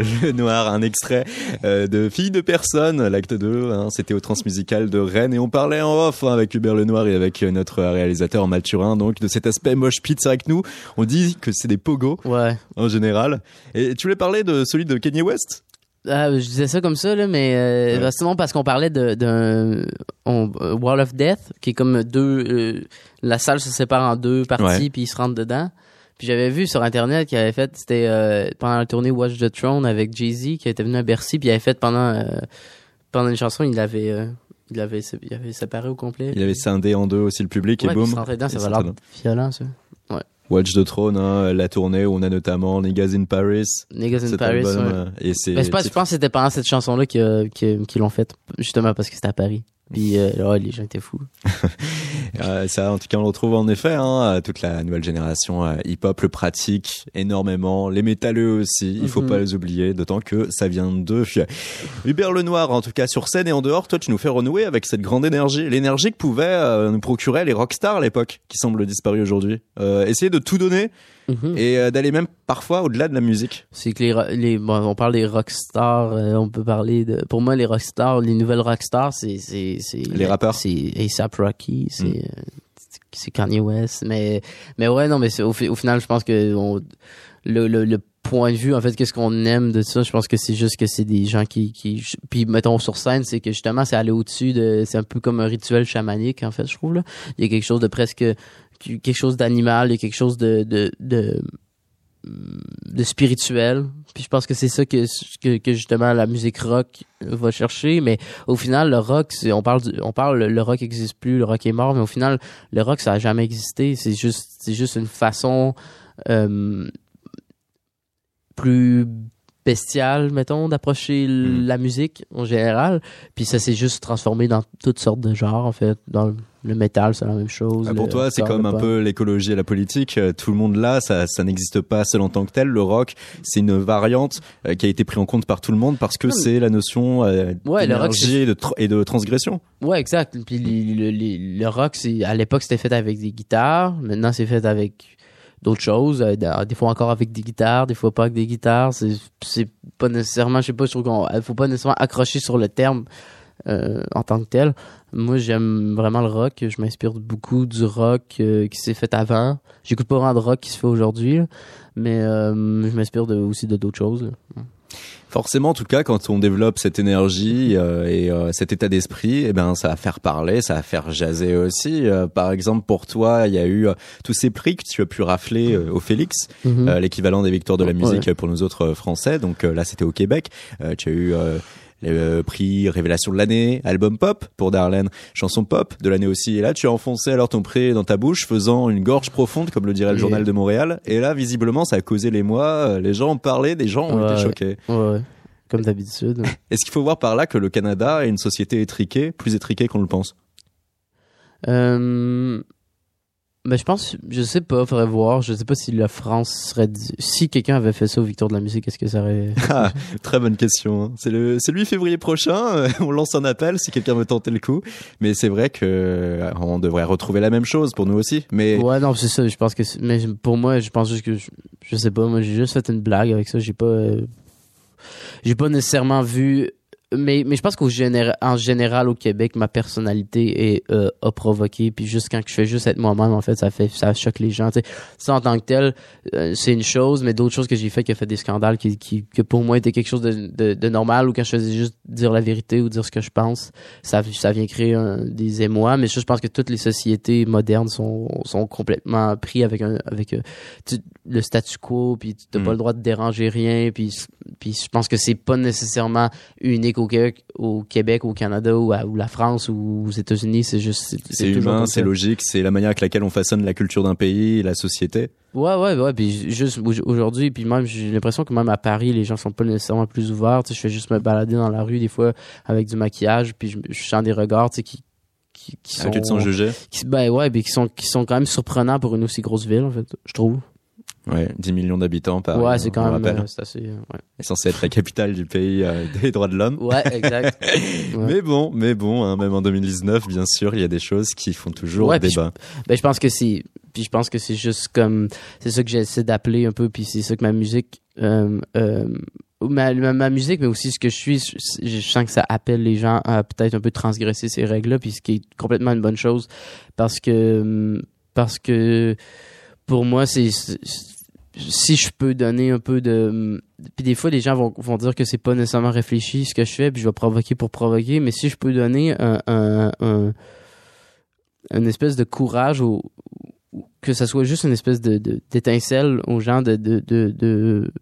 Hubert Lenoir, un extrait euh, de Fille de personne, l'acte 2, hein, c'était au Transmusical de Rennes et on parlait en off hein, avec Hubert Lenoir et avec euh, notre réalisateur Mathurin donc de cet aspect moche pit. C'est vrai que nous, on dit que c'est des pogos ouais en général. Et tu voulais parler de celui de Kanye West? Ah, je disais ça comme ça, là, mais euh, Ouais. sinon parce qu'on parlait de- d'un euh, Wall of Death, qui est comme deux... euh, la salle se sépare en deux parties, puis ils se rentrent dedans. Puis j'avais vu sur Internet qu'il avait fait, c'était euh, pendant la tournée Watch the Throne avec Jay-Z, qui était venu à Bercy, puis il avait fait pendant, euh, pendant une chanson, il avait, euh, il, avait, il avait séparé au complet. Il avait scindé en deux aussi le public Ouais, et boum. dedans, ça va violent, ça. Watch the Throne, hein, la tournée où on a notamment Niggas in Paris. Niggas in Paris, album, ouais. et c'est je pense que c'était pendant cette chanson-là qu'ils l'ont faite, justement parce que c'était à Paris. Puis euh, là, les gens étaient fous. *laughs* Euh, ça, en tout cas, on le retrouve en effet. Hein, toute la nouvelle génération euh, hip-hop le pratique énormément. Les métalleux aussi, il faut Mhm. pas les oublier. D'autant que ça vient d'eux. Hubert Lenoir, en tout cas sur scène et en dehors, toi, tu nous fais renouer avec cette grande énergie, l'énergie que pouvaient euh, nous procurer les rockstars à l'époque, qui semblent disparus aujourd'hui. Euh, essayer de tout donner Mhm. et euh, d'aller même parfois au-delà de la musique. C'est que les, bon, on parle des rockstars, euh, on peut parler de pour moi les rockstars, les nouvelles rockstars, c'est c'est c'est Les rappeurs. c'est ASAP Rocky, c'est Mm. euh, c'est Kanye West, mais mais ouais non mais au, fi- au final je pense que on- le, le le point de vue en fait qu'est-ce qu'on aime de ça? Je pense que c'est juste que c'est des gens qui qui puis mettons sur scène c'est que justement c'est aller au-dessus de c'est un peu comme un rituel chamanique en fait je trouve là il y a quelque chose de presque quelque chose d'animal il y a quelque chose de de de de spirituel. Puis je pense que c'est ça que, que, que justement la musique rock va chercher. Mais au final, le rock, on parle, du- on parle, le rock existe plus, le rock est mort. Mais au final, le rock, ça a jamais existé. C'est juste, c'est juste une façon euh, plus bestiale, mettons, d'approcher Mm. la musique en général. Puis ça s'est juste transformé dans toutes sortes de genres, en fait. Dans le métal, c'est la même chose. Ah, pour Le toi, c'est comme le un peu l'écologie et la politique. Euh, Tout le monde là, ça, ça n'existe pas seul en tant que tel. Le rock, c'est une variante euh, qui a été prise en compte par tout le monde parce que c'est la notion euh, Ouais, le rock, et de, tr- et de transgression. Ouais, exact. Puis le, le rock, à l'époque c'était fait avec des guitares. Maintenant c'est fait avec d'autres choses. Euh, Des fois encore avec des guitares, des fois pas avec des guitares. C'est c'est pas nécessairement, je sais pas, je trouve qu'on euh, faut pas nécessairement accrocher sur le terme euh, en tant que tel. Moi j'aime vraiment le rock. Je m'inspire beaucoup du rock qui s'est fait avant. J'écoute pas vraiment de rock qui se fait aujourd'hui, mais je m'inspire de, aussi de d'autres choses. Forcément, en tout cas, quand on développe cette énergie euh, et euh, cet état d'esprit, eh ben, ça va faire parler, ça va faire jaser aussi. Euh, par exemple, pour toi, il y a eu euh, tous ces prix que tu as pu rafler euh, au Félix, Mhm. euh, l'équivalent des victoires de la musique pour nous autres Français. Donc euh, là, c'était au Québec. Euh, tu as eu euh, le euh, prix Révélation de l'année, album pop pour Darlene, chanson pop de l'année aussi. Et là, tu as enfoncé alors ton prix dans ta bouche, faisant une gorge profonde, comme le dirait le Et- journal de Montréal. Et là, visiblement, ça a causé l'émoi. Euh, Les gens ont parlé, des gens ont Ouais. été choqués. Ouais, ouais. Comme d'habitude. *laughs* Est-ce qu'il faut voir par là que le Canada est une société étriquée, plus étriquée qu'on le pense? Euh, ben je pense, je sais pas, faudrait voir. Je sais pas si la France serait, si quelqu'un avait fait ça aux Victoires de la musique, est-ce que ça aurait. *laughs* Ah, Très bonne question. hein. C'est le, c'est le 8 février prochain. euh, *laughs* On lance un appel si quelqu'un veut tenter le coup. Mais c'est vrai que euh, on devrait retrouver la même chose pour nous aussi. Mais Ouais, non, c'est ça. Je pense que, mais pour moi, je pense juste que, je, je sais pas. Moi, j'ai juste fait une blague avec ça. J'ai pas, euh, j'ai pas nécessairement vu. Mais, mais je pense qu'en général, en général au Québec, ma personnalité est euh, a provoqué. Puis juste quand je fais juste être moi-même, en fait, ça fait ça choque les gens. tu sais. Ça en tant que tel, euh, c'est une chose, mais d'autres choses que j'ai fait qui a fait des scandales qui, qui que pour moi étaient quelque chose de, de, de normal ou quand je faisais juste dire la vérité ou dire ce que je pense, ça ça vient créer un- des émois. Mais ça, je pense que toutes les sociétés modernes sont sont complètement pris avec un avec euh, tu- le statu quo, puis tu n'as Mm. pas le droit de déranger rien, puis puis je pense que c'est pas nécessairement unique au Québec, au Québec, au Canada ou, à- ou la France ou aux États-Unis. C'est juste c'est- humain, c'est logique, c'est la manière avec laquelle on façonne la culture d'un pays, la société. Ouais, ouais, ouais. Puis juste au- aujourd'hui, puis même, j'ai l'impression que même à Paris, les gens sont pas nécessairement plus ouverts. Tu sais, je fais juste me balader dans la rue des fois avec du maquillage, puis je, je sens des regards, tu sais, qui, qui, qui sont, Avec le sang jugé. qui- ben ouais, puis qui sont, qui sont quand même surprenants pour une aussi grosse ville, en fait, je trouve. Ouais, 10 millions d'habitants par ouais, c'est quand même, euh, c'est assez, euh, ouais. censé être la capitale du pays euh, *laughs* des droits de l'homme. Ouais, exact. *laughs* Ouais. Mais bon, mais bon, hein, même en 2019, bien sûr, il y a des choses qui font toujours Ouais, débat. Ben, je pense que c'est, puis je pense que c'est juste comme, c'est ça que j'essaie d'appeler un peu, puis c'est ça que ma musique, euh, euh, ma, ma, ma musique, mais aussi ce que je suis, je, je sens que ça appelle les gens à peut-être un peu transgresser ces règles-là, puis ce qui est complètement une bonne chose, parce que, parce que, pour moi, c'est- si je peux donner un peu de puis des fois les gens vont, vont dire que c'est pas nécessairement réfléchi ce que je fais puis je vais provoquer pour provoquer mais si je peux donner un un, un une espèce de courage ou que ça soit juste une espèce de d'étincelle aux gens de de, de de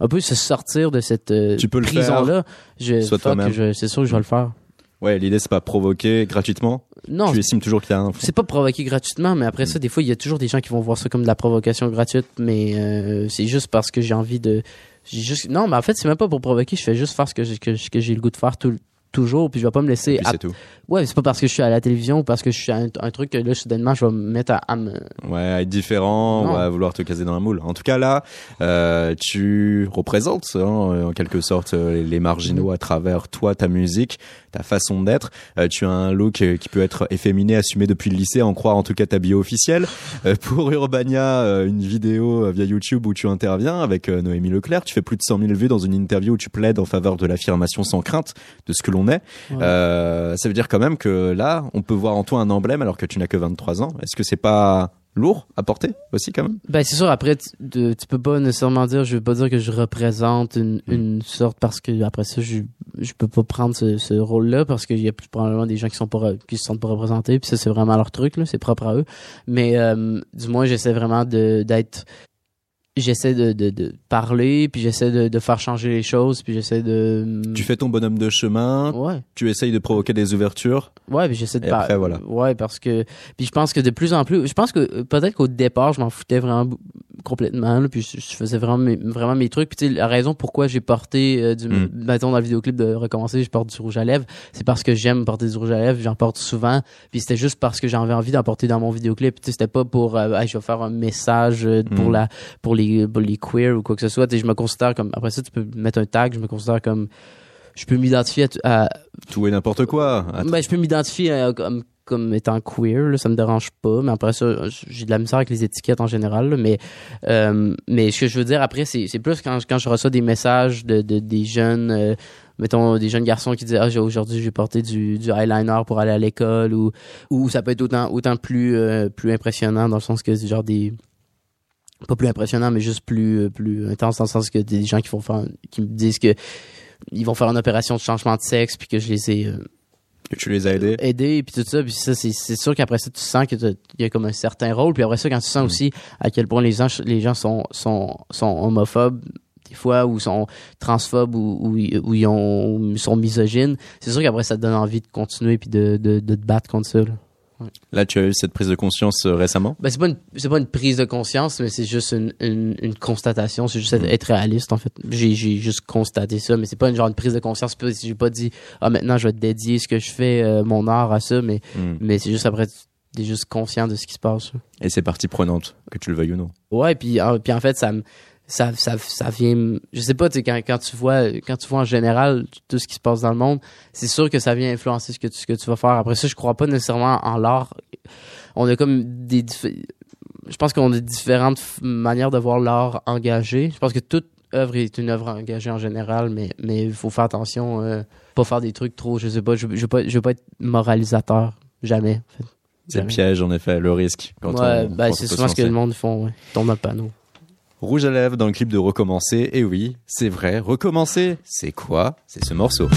un peu se sortir de cette euh, Tu peux le prison là je Sois fuck, toi-même. je- c'est sûr que je vais le faire Ouais, l'idée c'est pas provoquer gratuitement. Non tu estimes toujours qu'il y a un. c'est pas provoquer gratuitement, mais après ça, des fois, il y a toujours des gens qui vont voir ça comme de la provocation gratuite, mais euh, c'est juste parce que j'ai envie de. Juste. Non, mais en fait, c'est même pas pour provoquer. Je fais juste faire ce que j'ai que, que j'ai le goût de faire tout, toujours, puis je vais pas me laisser. Et puis c'est tout. Ouais, c'est pas parce que je suis à la télévision ou parce que je suis à un, un truc que là, soudainement, je vais me mettre à, à me. Ouais, à être différent ou à vouloir te caser dans un moule. En tout cas, là, euh, tu représentes hein, en quelque sorte euh, les marginaux à travers toi, ta musique, ta façon d'être. Euh, tu as un look euh, qui peut être efféminé, assumé depuis le lycée, en croire en tout cas ta bio officielle. Euh, pour Urbania, euh, une vidéo euh, via YouTube où tu interviens avec euh, Noémie Leclerc. Tu fais plus de 100 000 vues dans une interview où tu plaides en faveur de l'affirmation sans crainte de ce que l'on est. Ouais. Euh, ça veut dire quand même que là, on peut voir en toi un emblème alors que tu n'as que 23 ans. Est-ce que c'est pas lourd à porter aussi quand même? Ben, c'est sûr, après, tu, de- tu peux pas nécessairement dire, je veux pas dire que je représente une, Mm. une sorte parce que après ça, je, je peux pas prendre ce, ce rôle-là parce qu'il y a plus probablement des gens qui sont pas, qui se sentent pas représentés puis ça, c'est vraiment leur truc, là, c'est propre à eux. Mais, euh, du moins, j'essaie vraiment de, d'être, j'essaie de, de, de parler puis j'essaie de, de faire changer les choses puis j'essaie de, Tu fais ton bonhomme de chemin, ouais. tu essayes de provoquer des ouvertures. Ouais, puis j'essaie de Et par- après, voilà. Ouais, parce que puis je pense que de plus en plus, je pense que peut-être qu'au départ, je m'en foutais vraiment complètement là, puis je, je faisais vraiment mes, vraiment mes trucs. Puis tu sais, la raison pourquoi j'ai porté euh, du Mm. mettons dans le vidéoclip de recommencer, je porte du rouge à lèvres, c'est parce que j'aime porter du rouge à lèvres, j'en porte souvent, puis c'était juste parce que j'avais envie d'en porter dans mon vidéoclip. Tu sais, c'était pas pour euh, Hey, je vais faire un message euh, pour Mm. la pour les pour les queer ou quoi que ce soit. Tu je me considère comme après ça tu peux mettre un tag, je me considère comme je peux m'identifier à, à, Tout et n'importe quoi. Attends. ben, je peux m'identifier euh, comme comme étant queer, là, ça me dérange pas, mais après ça, j'ai de la misère avec les étiquettes en général, là, mais euh, mais ce que je veux dire après, c'est plus quand quand je reçois des messages de, de des jeunes, euh, mettons des jeunes garçons qui disent ah aujourd'hui j'ai porté du du eyeliner pour aller à l'école ou ou ça peut être autant autant plus euh, plus impressionnant dans le sens que c'est genre des pas plus impressionnant mais juste plus euh, plus intense dans le sens que des gens qui font faire qui me disent que ils vont faire une opération de changement de sexe puis que je les ai euh, Que tu les as aidés. aider puis tout ça puis ça c'est sûr qu'après ça tu sens que t'as- il y a comme un certain rôle puis après ça quand tu sens Mm. aussi à quel point les gens les gens sont sont sont homophobes des fois ou sont transphobes ou ou, ils- ou ils ont sont misogynes c'est sûr qu'après ça te donne envie de continuer puis de, de de te battre contre ça là. Là, tu as eu cette prise de conscience euh, récemment? ben c'est pas pas une prise de conscience mais c'est juste une, une, une constatation c'est juste être, Mm. être réaliste en fait j'ai juste constaté ça mais c'est pas une genre une prise de conscience j'ai pas dit ah maintenant je vais dédier ce que je fais euh, mon art à ça mais Hmm. mais c'est juste après tu es juste conscient de ce qui se passe Et c'est partie prenante, que tu le veuilles ou non. ouais puis en, puis en fait ça me ça, ça, ça vient je sais pas tu quand, quand tu vois quand tu vois en général tout ce qui se passe dans le monde c'est sûr que ça vient influencer ce que tu, ce que tu vas faire après ça je crois pas nécessairement en l'art on a comme des je pense qu'on a différentes manières de voir l'art engagé je pense que toute œuvre est une œuvre engagée en général mais mais il faut faire attention euh, pas faire des trucs trop je sais pas je, je veux pas je veux pas être moralisateur jamais en fait. C'est le piège, en effet, le risque. Quand ouais, on, ben, c'est souvent ce que le monde font, ouais. Tombe dans le panneau. Rouge à lèvres dans le clip de Recommencer. Et oui, c'est vrai, Recommencer, c'est quoi? C'est ce morceau.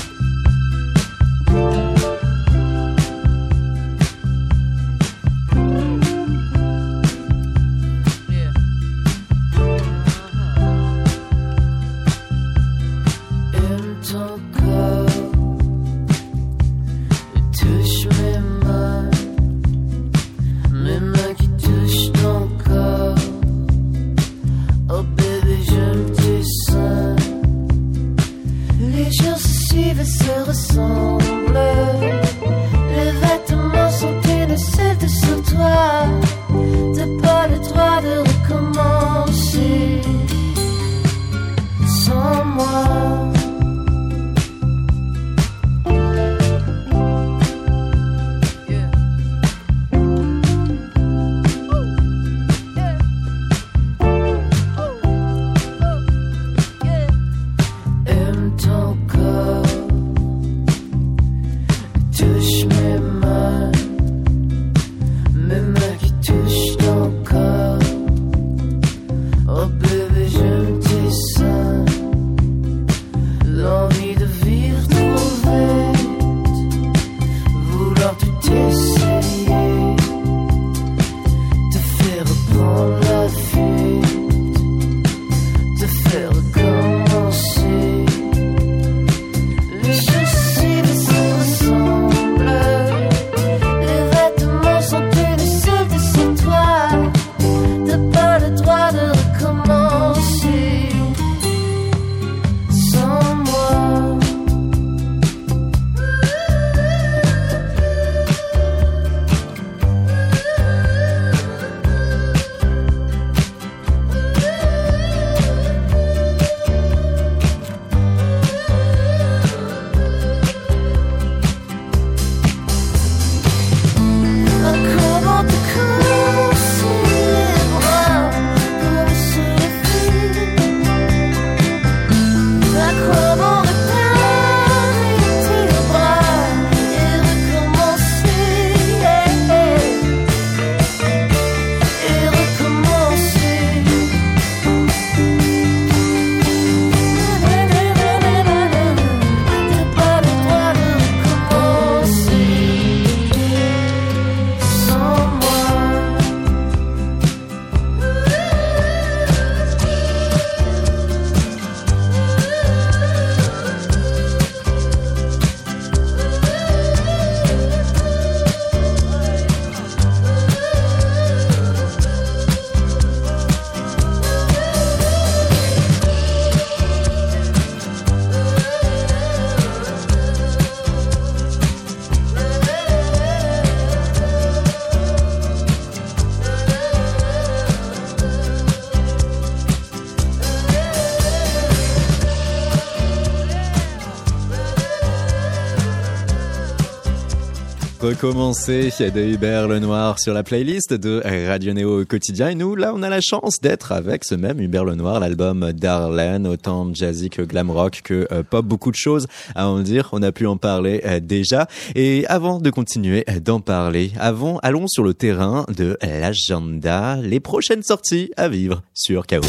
Recommencer de Hubert Lenoir sur la playlist de Radio Néo quotidien. Et nous, là, on a la chance d'être avec ce même Hubert Lenoir, l'album Darlene, autant jazzy que glam rock que euh, pop, beaucoup de choses à en dire. On a pu en parler euh, déjà. Et avant de continuer d'en parler, avant, allons sur le terrain de l'agenda, les prochaines sorties à vivre sur KO.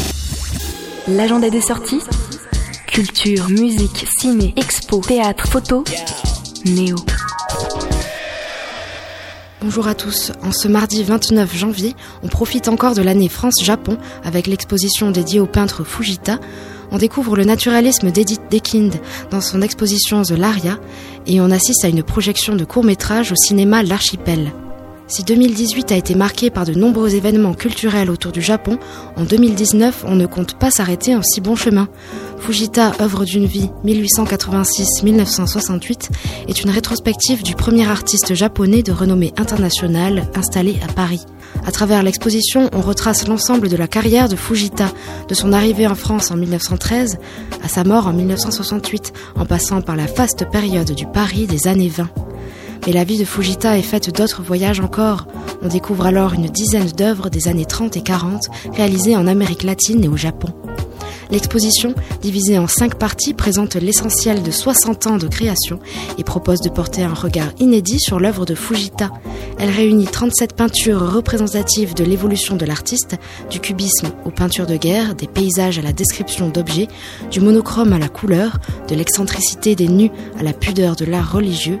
L'agenda des sorties Culture, musique, ciné, expo, théâtre, photo. Néo. Bonjour à tous. En ce mardi 29 janvier, on profite encore de l'année France-Japon avec l'exposition dédiée au peintre Fujita. On découvre le naturalisme d'Edith Dekind dans son exposition The Laria et on assiste à une projection de court-métrage au cinéma L'Archipel. Si 2018 a été marqué par de nombreux événements culturels autour du Japon, en 2019, on ne compte pas s'arrêter en si bon chemin. Fujita, œuvre d'une vie 1886-1968, est une rétrospective du premier artiste japonais de renommée internationale installé à Paris. À travers l'exposition, on retrace l'ensemble de la carrière de Fujita, de son arrivée en France en 1913 à sa mort en 1968, en passant par la faste période du Paris des années 20. Mais la vie de Fujita est faite d'autres voyages encore. On découvre alors une dizaine d'œuvres des années 30 et 40 réalisées en Amérique latine et au Japon. L'exposition, divisée en cinq parties, présente l'essentiel de 60 ans de création et propose de porter un regard inédit sur l'œuvre de Fujita. Elle réunit 37 peintures représentatives de l'évolution de l'artiste, du cubisme aux peintures de guerre, des paysages à la description d'objets, du monochrome à la couleur, de l'excentricité des nus à la pudeur de l'art religieux,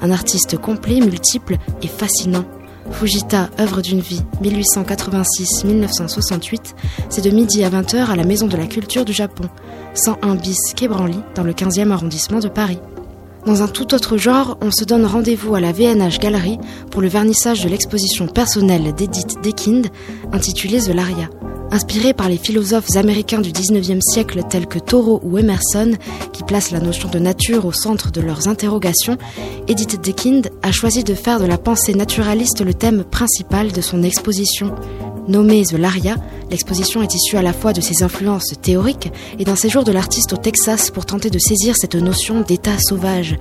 un artiste complet, multiple et fascinant. Fujita, œuvre d'une vie, 1886-1968, c'est de midi à 20h à la Maison de la Culture du Japon, 101 bis Quai dans le 15e arrondissement de Paris. Dans un tout autre genre, on se donne rendez-vous à la VNH Gallery pour le vernissage de l'exposition personnelle d'Edith Dekind intitulée The Laria. Inspirée par les philosophes américains du 19e siècle tels que Thoreau ou Emerson, qui placent la notion de nature au centre de leurs interrogations, Edith Dekind a choisi de faire de la pensée naturaliste le thème principal de son exposition. Nommée The Laria, l'exposition est issue à la fois de ses influences théoriques et d'un séjour de l'artiste au Texas pour tenter de saisir cette notion d'état sauvage.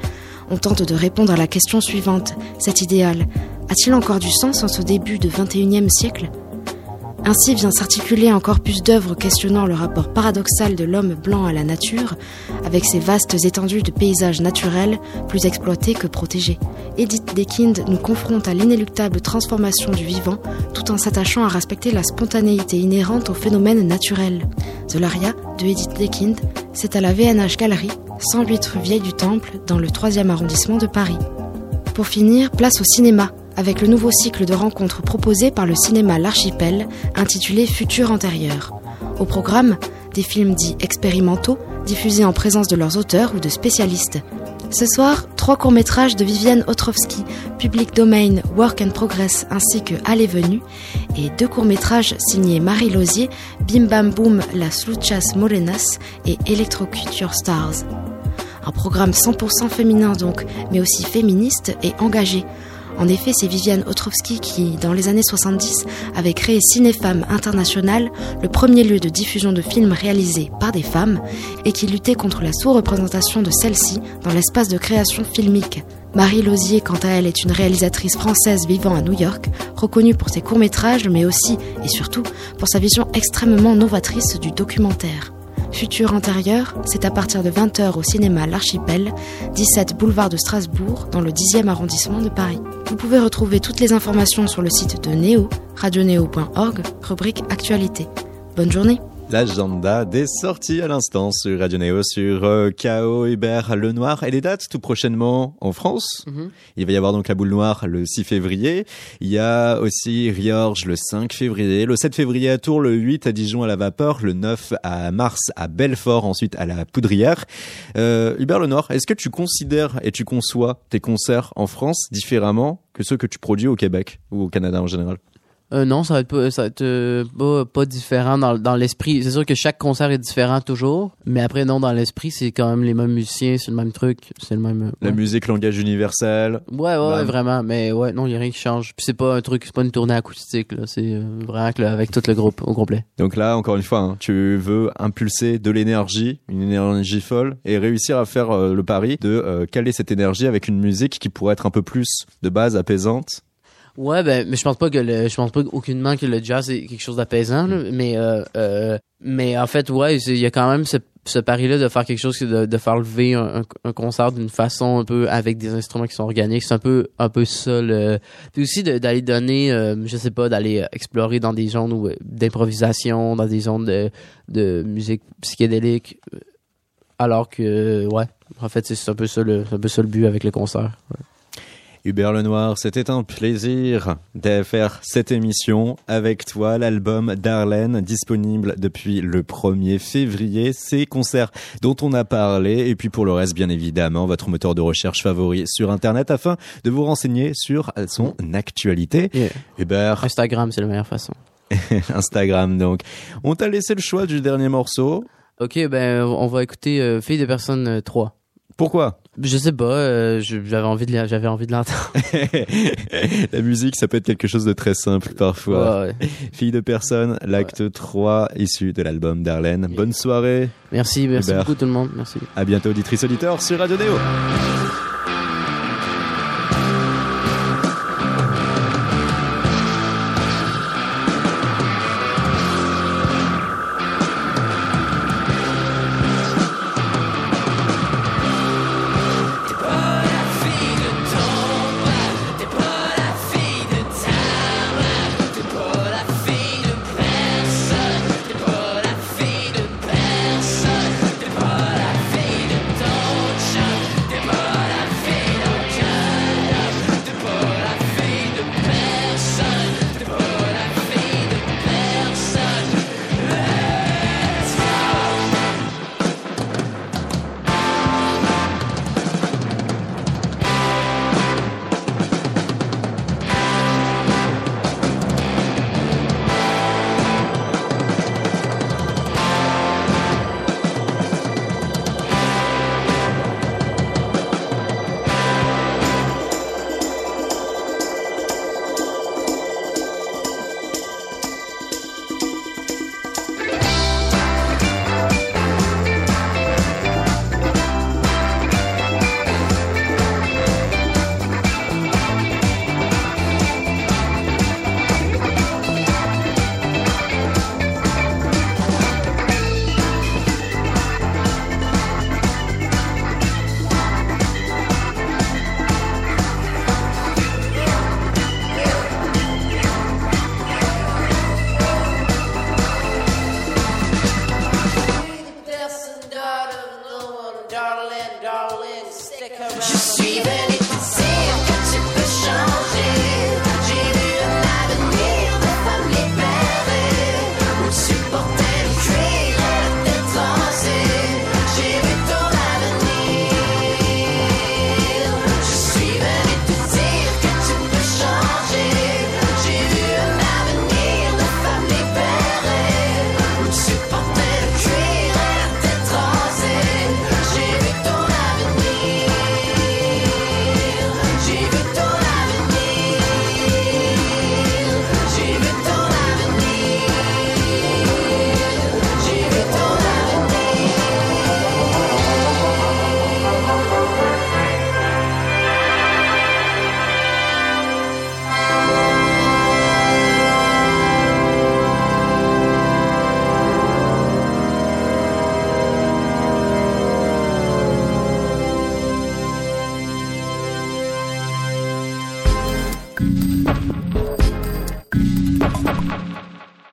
On tente de répondre à la question suivante, cet idéal, a-t-il encore du sens en ce début de 21e siècle? Ainsi vient s'articuler un corpus d'œuvres questionnant le rapport paradoxal de l'homme blanc à la nature, avec ses vastes étendues de paysages naturels, plus exploités que protégés. Edith Dekind nous confronte à l'inéluctable transformation du vivant, tout en s'attachant à respecter la spontanéité inhérente aux phénomènes naturels. The Laria, de Edith Dekind, c'est à la VNH Gallery, 108 rue Vieille du Temple, dans le 3e arrondissement de Paris. Pour finir, place au cinéma, avec le nouveau cycle de rencontres proposé par le cinéma L'Archipel, intitulé Futur antérieur. Au programme, des films dits expérimentaux, diffusés en présence de leurs auteurs ou de spécialistes. Ce soir, trois courts-métrages de Viviane Otrowski, Public Domain, Work and Progress ainsi que Allez Venue, et deux courts-métrages signés Marie Lozier, Bim Bam Boom, Las Luchas Morenas et Electroculture Stars. Un programme 100% féminin donc, mais aussi féministe et engagé. En effet, c'est Viviane Otrowski qui, dans les années 70, avait créé Cinéfemme International, le premier lieu de diffusion de films réalisés par des femmes, et qui luttait contre la sous-représentation de celles-ci dans l'espace de création filmique. Marie Lozier, quant à elle, est une réalisatrice française vivant à New York, reconnue pour ses courts-métrages, mais aussi, et surtout, pour sa vision extrêmement novatrice du documentaire. Futur antérieur, c'est à partir de 20h au cinéma L'Archipel, 17 boulevard de Strasbourg, dans le 10e arrondissement de Paris. Vous pouvez retrouver toutes les informations sur le site de Néo, radioneo.org, rubrique Actualité. Bonne journée L'agenda des sorties à l'instant sur Radio Néo, sur euh, KO Hubert Le Noir. Et les dates tout prochainement en France. Mhm. Il va y avoir donc la boule noire le 6 février. Il y a aussi Riorges le 5 février, le 7 février à Tours, le 8 à Dijon à la Vapeur, le 9 à Mars à Belfort, ensuite à la Poudrière. Euh, Hubert Le Noir, est-ce que tu considères et tu conçois tes concerts en France différemment que ceux que tu produis au Québec ou au Canada en général? Euh, non, ça va être pas, ça va être euh, pas, pas différent dans, dans l'esprit. C'est sûr que chaque concert est différent toujours, mais après non, dans l'esprit, c'est quand même les mêmes musiciens, c'est le même truc, c'est le même. euh, La musique langage universel. Ouais, ouais, ouais, Bam. vraiment. Mais ouais, non, il y a rien qui change. Puis c'est pas un truc, c'est pas une tournée acoustique, là. C'est euh, vraiment que, là, avec tout le groupe au complet. Donc là, encore une fois, hein, tu veux impulser de l'énergie, une énergie folle, et réussir à faire euh, le pari de caler cette énergie avec une musique qui pourrait être un peu plus de base apaisante. Ouais, ben, mais je pense pas que le, je pense pas aucunement que le jazz est quelque chose d'apaisant, là. Mais, euh, euh, mais en fait, ouais, il y a quand même ce, ce pari-là de faire quelque chose, de, de faire lever un, un- concert d'une façon un peu avec des instruments qui sont organiques. C'est un peu, un peu ça, le, puis aussi d'aller donner, euh, je sais pas, d'aller explorer dans des zones où, euh, d'improvisation, dans des zones de, de musique psychédélique. euh, Alors que, ouais, en fait, c'est un peu ça le, c'est un peu ça le but avec le concert. Hubert Lenoir, c'était un plaisir de faire cette émission avec toi. L'album d'Arlène, disponible depuis le 1er février. Ces concerts dont on a parlé. Et puis pour le reste, bien évidemment, votre moteur de recherche favori sur Internet afin de vous renseigner sur son actualité. Yeah. Hubert, Instagram, c'est la meilleure façon. *laughs* Instagram donc. On t'a laissé le choix du dernier morceau. Ok, ben on va écouter euh, Fille de personne euh, 3. Pourquoi? Je sais pas, euh, j'avais envie de j'avais envie de l'entendre. *laughs* La musique, ça peut être quelque chose de très simple parfois. Ouais, ouais. Fille de personne, l'acte 3 issu de l'album d'Arlène. Bonne soirée. Merci, merci Hubert. beaucoup tout le monde, merci. À bientôt, auditrice auditeur sur Radio Néo.